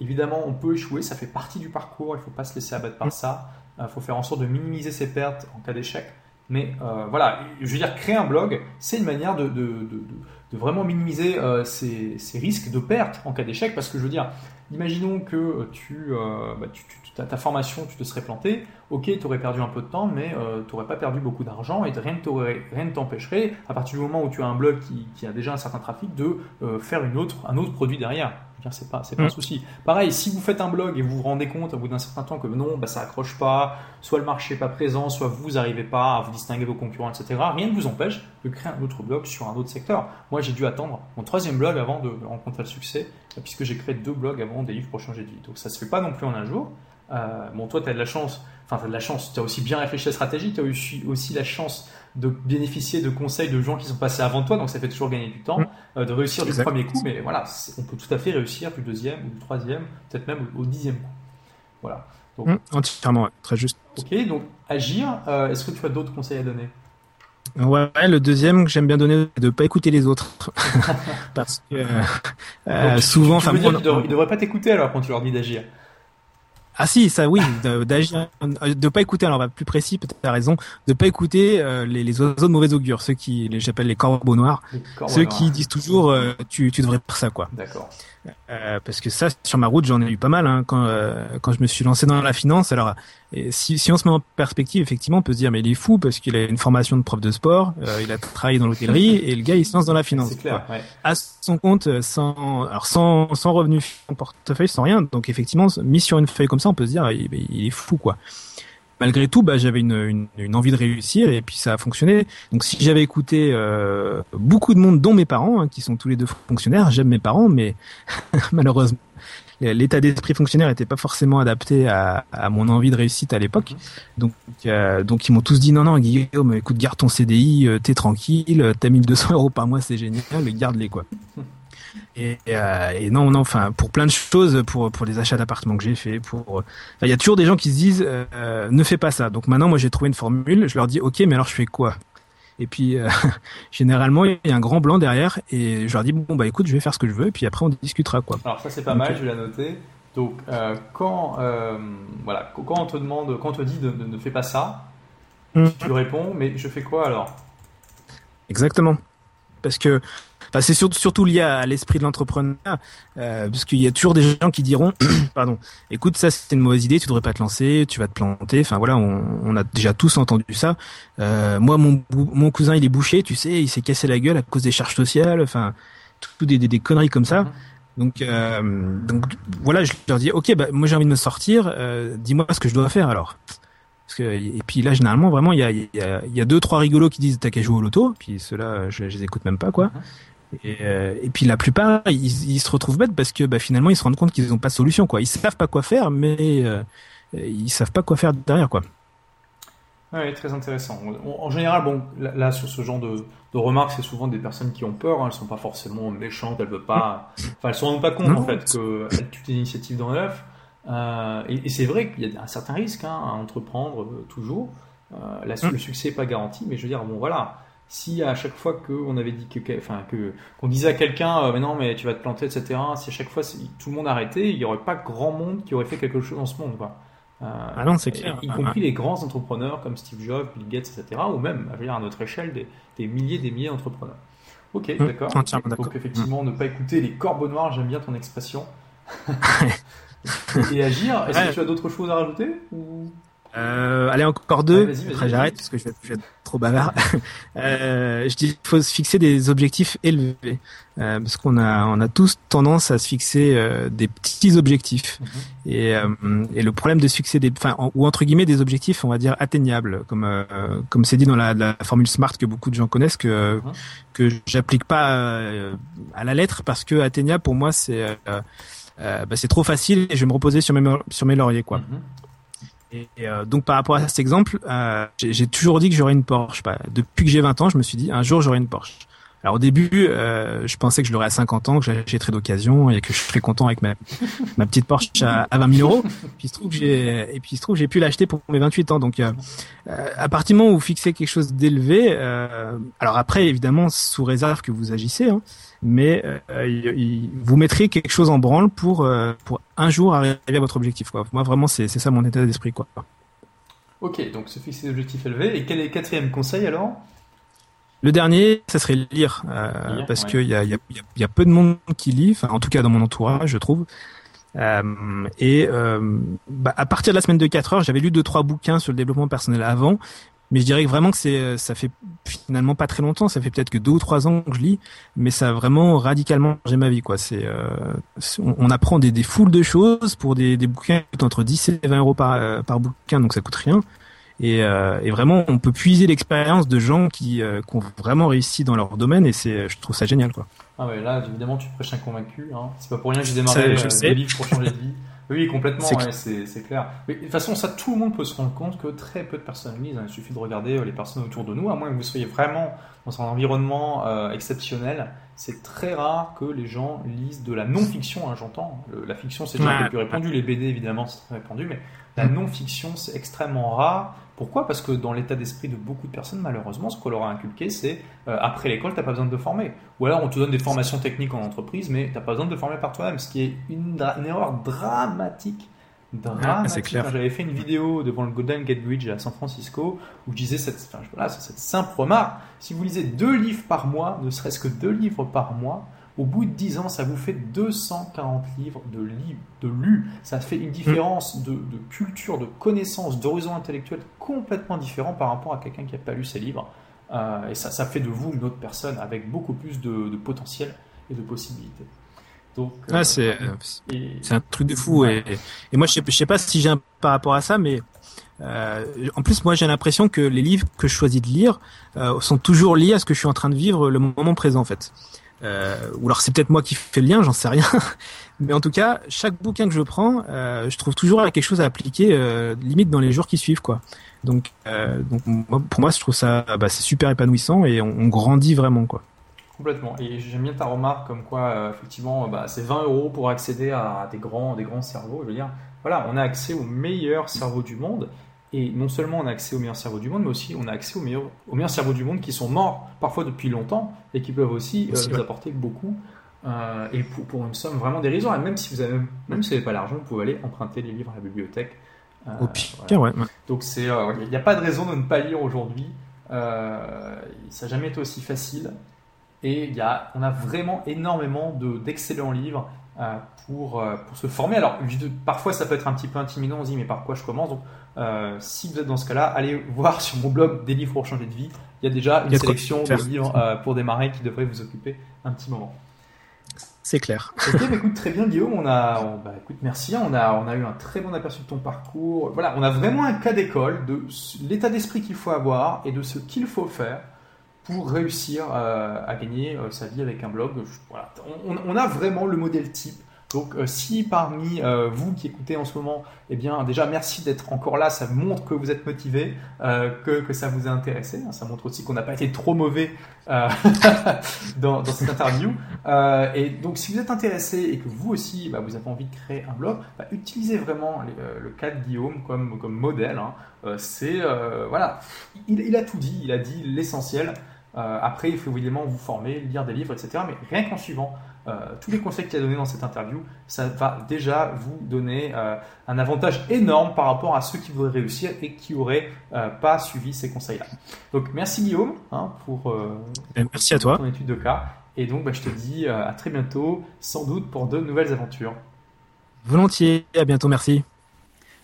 Évidemment, on peut échouer, ça fait partie du parcours, il ne faut pas se laisser abattre par mm. ça. Il faut faire en sorte de minimiser ses pertes en cas d'échec. Mais voilà, je veux dire, créer un blog, c'est une manière de, de, de de vraiment minimiser euh, ces, risques de perte en cas d'échec. Parce que je veux dire, imaginons que tu, euh, bah, ta formation, tu te serais planté, ok, tu aurais perdu un peu de temps, mais euh, tu n'aurais pas perdu beaucoup d'argent et rien ne t'empêcherait, à partir du moment où tu as un blog qui, a déjà un certain trafic, de faire une autre, un autre produit derrière c'est pas, c'est pas un mm. souci. Pareil, si vous faites un blog et vous vous rendez compte au bout d'un certain temps que non, bah, ça accroche pas, soit le marché n'est pas présent, soit vous n'arrivez pas à vous distinguer vos concurrents, etc., rien ne vous empêche de créer un autre blog sur un autre secteur. Moi, j'ai dû attendre mon troisième blog avant de rencontrer le succès, puisque j'ai créé deux blogs avant des livres pour changer de vie. Donc ça se fait pas non plus en un jour. Euh, bon, toi, tu as de la chance, enfin, tu as de la chance, tu as aussi bien réfléchi à la stratégie, tu as aussi, aussi la chance de bénéficier de conseils de gens qui sont passés avant toi, donc ça fait toujours gagner du temps, mm. euh, de réussir du premier coup, mais voilà, on peut tout à fait réussir du deuxième ou du troisième, peut-être même au, dixième coup. Voilà. Donc, mm, entièrement, très juste. Ok, donc agir, euh, est-ce que tu as d'autres conseils à donner? Ouais, le deuxième que j'aime bien donner, c'est de ne pas écouter les autres. Parce que euh, souvent, tu, dire ne devraient pas t'écouter alors quand tu leur dis d'agir? Ah si, ça oui, d'agir, de pas écouter. Alors bah, plus précis, peut-être as raison, de pas écouter euh, les, les, oiseaux de mauvais augure, ceux qui, j'appelle les corbeaux noirs, ceux qui disent toujours euh, tu, tu devrais faire ça quoi. D'accord. Euh, parce que ça, sur ma route, j'en ai eu pas mal hein, quand euh, quand je me suis lancé dans la finance. Alors, si, si on se met en perspective, effectivement, on peut se dire mais il est fou parce qu'il a une formation de prof de sport, euh, il a travaillé dans l'hôtellerie et le gars il se lance dans la finance. C'est clair. Ouais. À son compte, sans alors sans sans revenu portefeuille, sans rien. Donc effectivement, mis sur une feuille comme ça, on peut se dire il, il est fou quoi malgré tout, bah, j'avais une, une, envie de réussir et puis ça a fonctionné. Donc si j'avais écouté euh, beaucoup de monde, dont mes parents, hein, qui sont tous les deux fonctionnaires, j'aime mes parents, mais malheureusement, l'état d'esprit fonctionnaire n'était pas forcément adapté à, à, mon envie de réussite à l'époque. Donc, euh, donc ils m'ont tous dit non, non, Guillaume, écoute, garde ton CDI, euh, t'es tranquille, t'as 1200 euros par mois, c'est génial, garde-les quoi. Et, euh, et, non, non, enfin, pour plein de choses, pour pour les achats d'appartements que j'ai fait, pour, il y a toujours des gens qui se disent, euh, ne fais pas ça. Donc maintenant, moi, j'ai trouvé une formule. Je leur dis, ok, mais alors je fais quoi? Et puis, euh, généralement, il y a un grand blanc derrière, et je leur dis, bon, bah écoute, je vais faire ce que je veux, et puis après, on discutera quoi. Alors ça, c'est pas mal, je vais la noter. Donc, euh, quand, euh, voilà, quand on te demande, quand on te dit de, ne fais pas ça, mmh. tu réponds, mais je fais quoi alors? Exactement. Parce que c'est surtout, lié à l'esprit de l'entrepreneur, euh, parce qu'il y a toujours des gens qui diront, pardon, écoute, ça c'est une mauvaise idée, tu devrais pas te lancer, tu vas te planter. Enfin voilà, on, a déjà tous entendu ça. Euh, moi, mon, cousin, il est bouché, tu sais, il s'est cassé la gueule à cause des charges sociales, enfin, tout des, conneries comme ça. Donc, euh, donc voilà, je leur dis, ok, bah, moi j'ai envie de me sortir, euh, dis-moi ce que je dois faire alors. Et puis là, généralement, vraiment, il y a deux, trois rigolos qui disent t'as qu'à jouer au loto, puis ceux-là, je, je les écoute même pas, quoi. Et, euh, et puis la plupart, ils, ils, se retrouvent bêtes parce que bah, finalement, ils se rendent compte qu'ils n'ont pas de solution, quoi. Ils savent pas quoi faire, mais euh, ils savent pas quoi faire derrière, quoi. Oui, très intéressant. En général, bon, là, sur ce genre de, de remarques, c'est souvent des personnes qui ont peur. Hein, elles sont pas forcément méchantes, elles veulent pas. Enfin, elles se rendent pas compte en fait qu'elles tuent des initiatives dans l'œuf. Euh, et, et c'est vrai qu'il y a un certain risque hein, à entreprendre euh, toujours. La, le succès n'est pas garanti, mais je veux dire, bon voilà, si à chaque fois qu'on avait dit que, enfin que qu'on disait à quelqu'un, euh, mais non, mais tu vas te planter, etc. Si à chaque fois tout le monde arrêtait, il y aurait pas grand monde qui aurait fait quelque chose dans ce monde, quoi. Euh, ah non, c'est clair. Y, compris les grands entrepreneurs comme Steve Jobs, Bill Gates, etc. Ou même, je veux dire, à notre échelle, des, des milliers, des milliers d'entrepreneurs. Ok, mmh, d'accord. Donc effectivement, mmh. ne pas écouter les corbeaux noirs, j'aime bien ton expression. et agir. Est-ce que tu as d'autres choses à rajouter ou... Euh, allez, encore deux. Après, j'arrête parce que je vais, je vais, être trop bavard. euh, je dis qu'il faut se fixer des objectifs élevés. Euh, parce qu'on a, on a tous tendance à se fixer euh, des petits objectifs. Mm-hmm. et, euh, et, le problème de se fixer des, enfin, ou entre guillemets des objectifs, on va dire atteignables, comme euh, comme c'est dit dans la, la, formule SMART que beaucoup de gens connaissent, que mm-hmm. que j'applique pas à la lettre parce que atteignable pour moi c'est bah, c'est trop facile et je vais me reposer sur mes sur mes lauriers quoi. Mm-hmm. Et euh, donc par rapport à cet exemple, euh, j'ai toujours dit que j'aurais une Porsche. Pas. Depuis que j'ai 20 ans, je me suis dit un jour j'aurai une Porsche. Alors au début, euh, je pensais que je l'aurais à 50 ans, que j'achèterais d'occasion et que je serais content avec ma, petite Porsche à, à 20 000 euros. Puis il se trouve que j'ai pu l'acheter pour mes 28 ans. Donc euh, euh, à partir du moment où vous fixez quelque chose d'élevé, euh, alors après évidemment sous réserve que vous agissez, hein, mais vous mettrez quelque chose en branle pour pour un jour arriver à votre objectif. Moi vraiment c'est c'est ça mon état d'esprit quoi. Ok, donc se fixer des objectifs élevés. Et quel est le quatrième conseil alors? Le dernier, ça serait lire, euh, parce qu'il y a, y, a, y a peu de monde qui lit, enfin, en tout cas dans mon entourage, je trouve. Euh, et euh, bah, à partir de la semaine de 4 heures, j'avais lu deux trois bouquins sur le développement personnel avant, mais je dirais que vraiment que c'est ça fait finalement pas très longtemps, ça fait peut-être que deux ou trois ans que je lis, mais ça a vraiment radicalement changé ma vie quoi. C'est euh, on, on, apprend des, des, foules de choses pour des, des bouquins qui coûtent entre 10 et 20 euros par euh, par bouquin, donc ça coûte rien. Et, euh, et, vraiment, on peut puiser l'expérience de gens qui, euh, qui, ont vraiment réussi dans leur domaine, et c'est, je trouve ça génial, quoi. Ah ouais, là, évidemment, tu prêches un convaincu. Hein. C'est pas pour rien que j'ai démarré ça, euh, des livres pour changer de vie. Oui, complètement, c'est ouais, clair. Mais de toute façon, ça, tout le monde peut se rendre compte que très peu de personnes lisent. Hein. Il suffit de regarder les personnes autour de nous, à moins que vous soyez vraiment dans un environnement exceptionnel. C'est très rare que les gens lisent de la non-fiction, hein, j'entends. La fiction, c'est déjà un peu plus répandu. Les BD, évidemment, c'est très répandu. Mais la mm. non-fiction, c'est extrêmement rare. Pourquoi? Parce que dans l'état d'esprit de beaucoup de personnes, malheureusement, ce qu'on leur a inculqué, c'est euh, après l'école, tu n'as pas besoin de te former. Ou alors on te donne des formations techniques en entreprise, mais tu n'as pas besoin de te former par toi-même, ce qui est une, une erreur dramatique. Dramatique. clair. J'avais fait une vidéo devant le Golden Gate Bridge à San Francisco où je disais cette, enfin, voilà, cette simple remarque si vous lisez deux livres par mois, ne serait-ce que deux livres par mois, au bout de 10 ans, ça vous fait 240 livres de, livres, de lus. Ça fait une différence de, de culture, de connaissance, d'horizon intellectuel complètement différent par rapport à quelqu'un qui n'a pas lu ces livres. Euh, et ça, ça fait de vous une autre personne avec beaucoup plus de, de potentiel et de possibilités. Donc, ah, c'est euh, c'est un truc de fou. Et, et, moi, je sais, je sais pas si j'ai un par rapport à ça, mais euh, en plus, moi, j'ai l'impression que les livres que je choisis de lire euh, sont toujours liés à ce que je suis en train de vivre le moment présent, en fait. Euh, ou alors c'est peut-être moi qui fais le lien, j'en sais rien. Mais en tout cas, chaque bouquin que je prends, euh, je trouve toujours quelque chose à appliquer, euh, limite dans les jours qui suivent, quoi. Donc, pour moi, je trouve ça, bah, c'est super épanouissant et on, grandit vraiment, quoi. Complètement. Et j'aime bien ta remarque comme quoi, effectivement, bah, c'est 20 euros pour accéder à des grands, des grands cerveaux. Je veux dire, voilà, on a accès aux meilleurs cerveaux du monde. Et non seulement on a accès aux meilleurs cerveaux du monde, mais aussi on a accès aux meilleurs, aux meilleurs cerveaux du monde qui sont morts parfois depuis longtemps et qui peuvent aussi, euh, nous apporter beaucoup euh, et pour, pour, une somme vraiment dérisoire. Et même si vous avez, même si vous n'avez pas l'argent, vous pouvez aller emprunter les livres à la bibliothèque. Euh, Au pire, ouais. Donc c'est, il n'y a pas de raison de ne pas lire aujourd'hui. ça n'a jamais été aussi facile. Et y a, on a vraiment énormément d'excellents livres euh, pour, euh, pour se former. Alors, parfois, ça peut être un petit peu intimidant. On se dit, mais par quoi je commence? Donc, euh, si vous êtes dans ce cas-là, allez voir sur mon blog des livres pour changer de vie. Il y a déjà une sélection de livres pour démarrer qui devrait vous occuper un petit moment. C'est clair. Ok, bah, écoute, très bien Guillaume, on a, bah, écoute, merci, on a, on a eu un très bon aperçu de ton parcours. Voilà, on a vraiment un cas d'école de l'état d'esprit qu'il faut avoir et de ce qu'il faut faire pour réussir euh, à gagner euh, sa vie avec un blog. Voilà. On, a vraiment le modèle type. Donc euh, si parmi vous qui écoutez en ce moment, eh bien déjà merci d'être encore là, ça montre que vous êtes motivé, que, que, ça vous a intéressé, ça montre aussi qu'on n'a pas été trop mauvais dans, cette interview. et donc si vous êtes intéressé et que vous aussi bah, vous avez envie de créer un blog, bah, utilisez vraiment le cas de Guillaume comme, comme modèle. Hein. C'est voilà, il, il, a tout dit, il a dit l'essentiel. Euh, après, il faut évidemment vous former, lire des livres, etc. Mais rien qu'en suivant euh, tous les conseils qu'il a donnés dans cette interview, ça va déjà vous donner euh, un avantage énorme par rapport à ceux qui voudraient réussir et qui n'auraient pas suivi ces conseils-là. Donc, merci Guillaume hein, pour, merci à toi. ton étude de cas. Et donc, bah, je te dis à très bientôt, sans doute pour de nouvelles aventures. Volontiers, à bientôt, merci.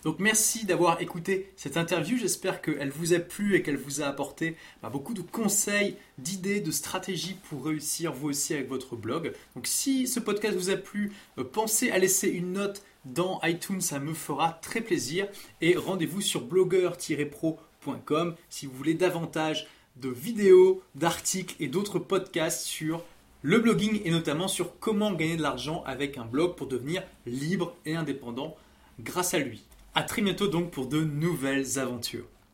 Donc merci d'avoir écouté cette interview. J'espère qu'elle vous a plu et qu'elle vous a apporté bah, beaucoup de conseils, d'idées, de stratégies pour réussir vous aussi avec votre blog. Donc si ce podcast vous a plu, euh, pensez à laisser une note dans iTunes, ça me fera très plaisir. Et rendez-vous sur blogueur-pro.com si vous voulez davantage de vidéos, d'articles et d'autres podcasts sur le blogging et notamment sur comment gagner de l'argent avec un blog pour devenir libre et indépendant grâce à lui. A très bientôt donc pour de nouvelles aventures.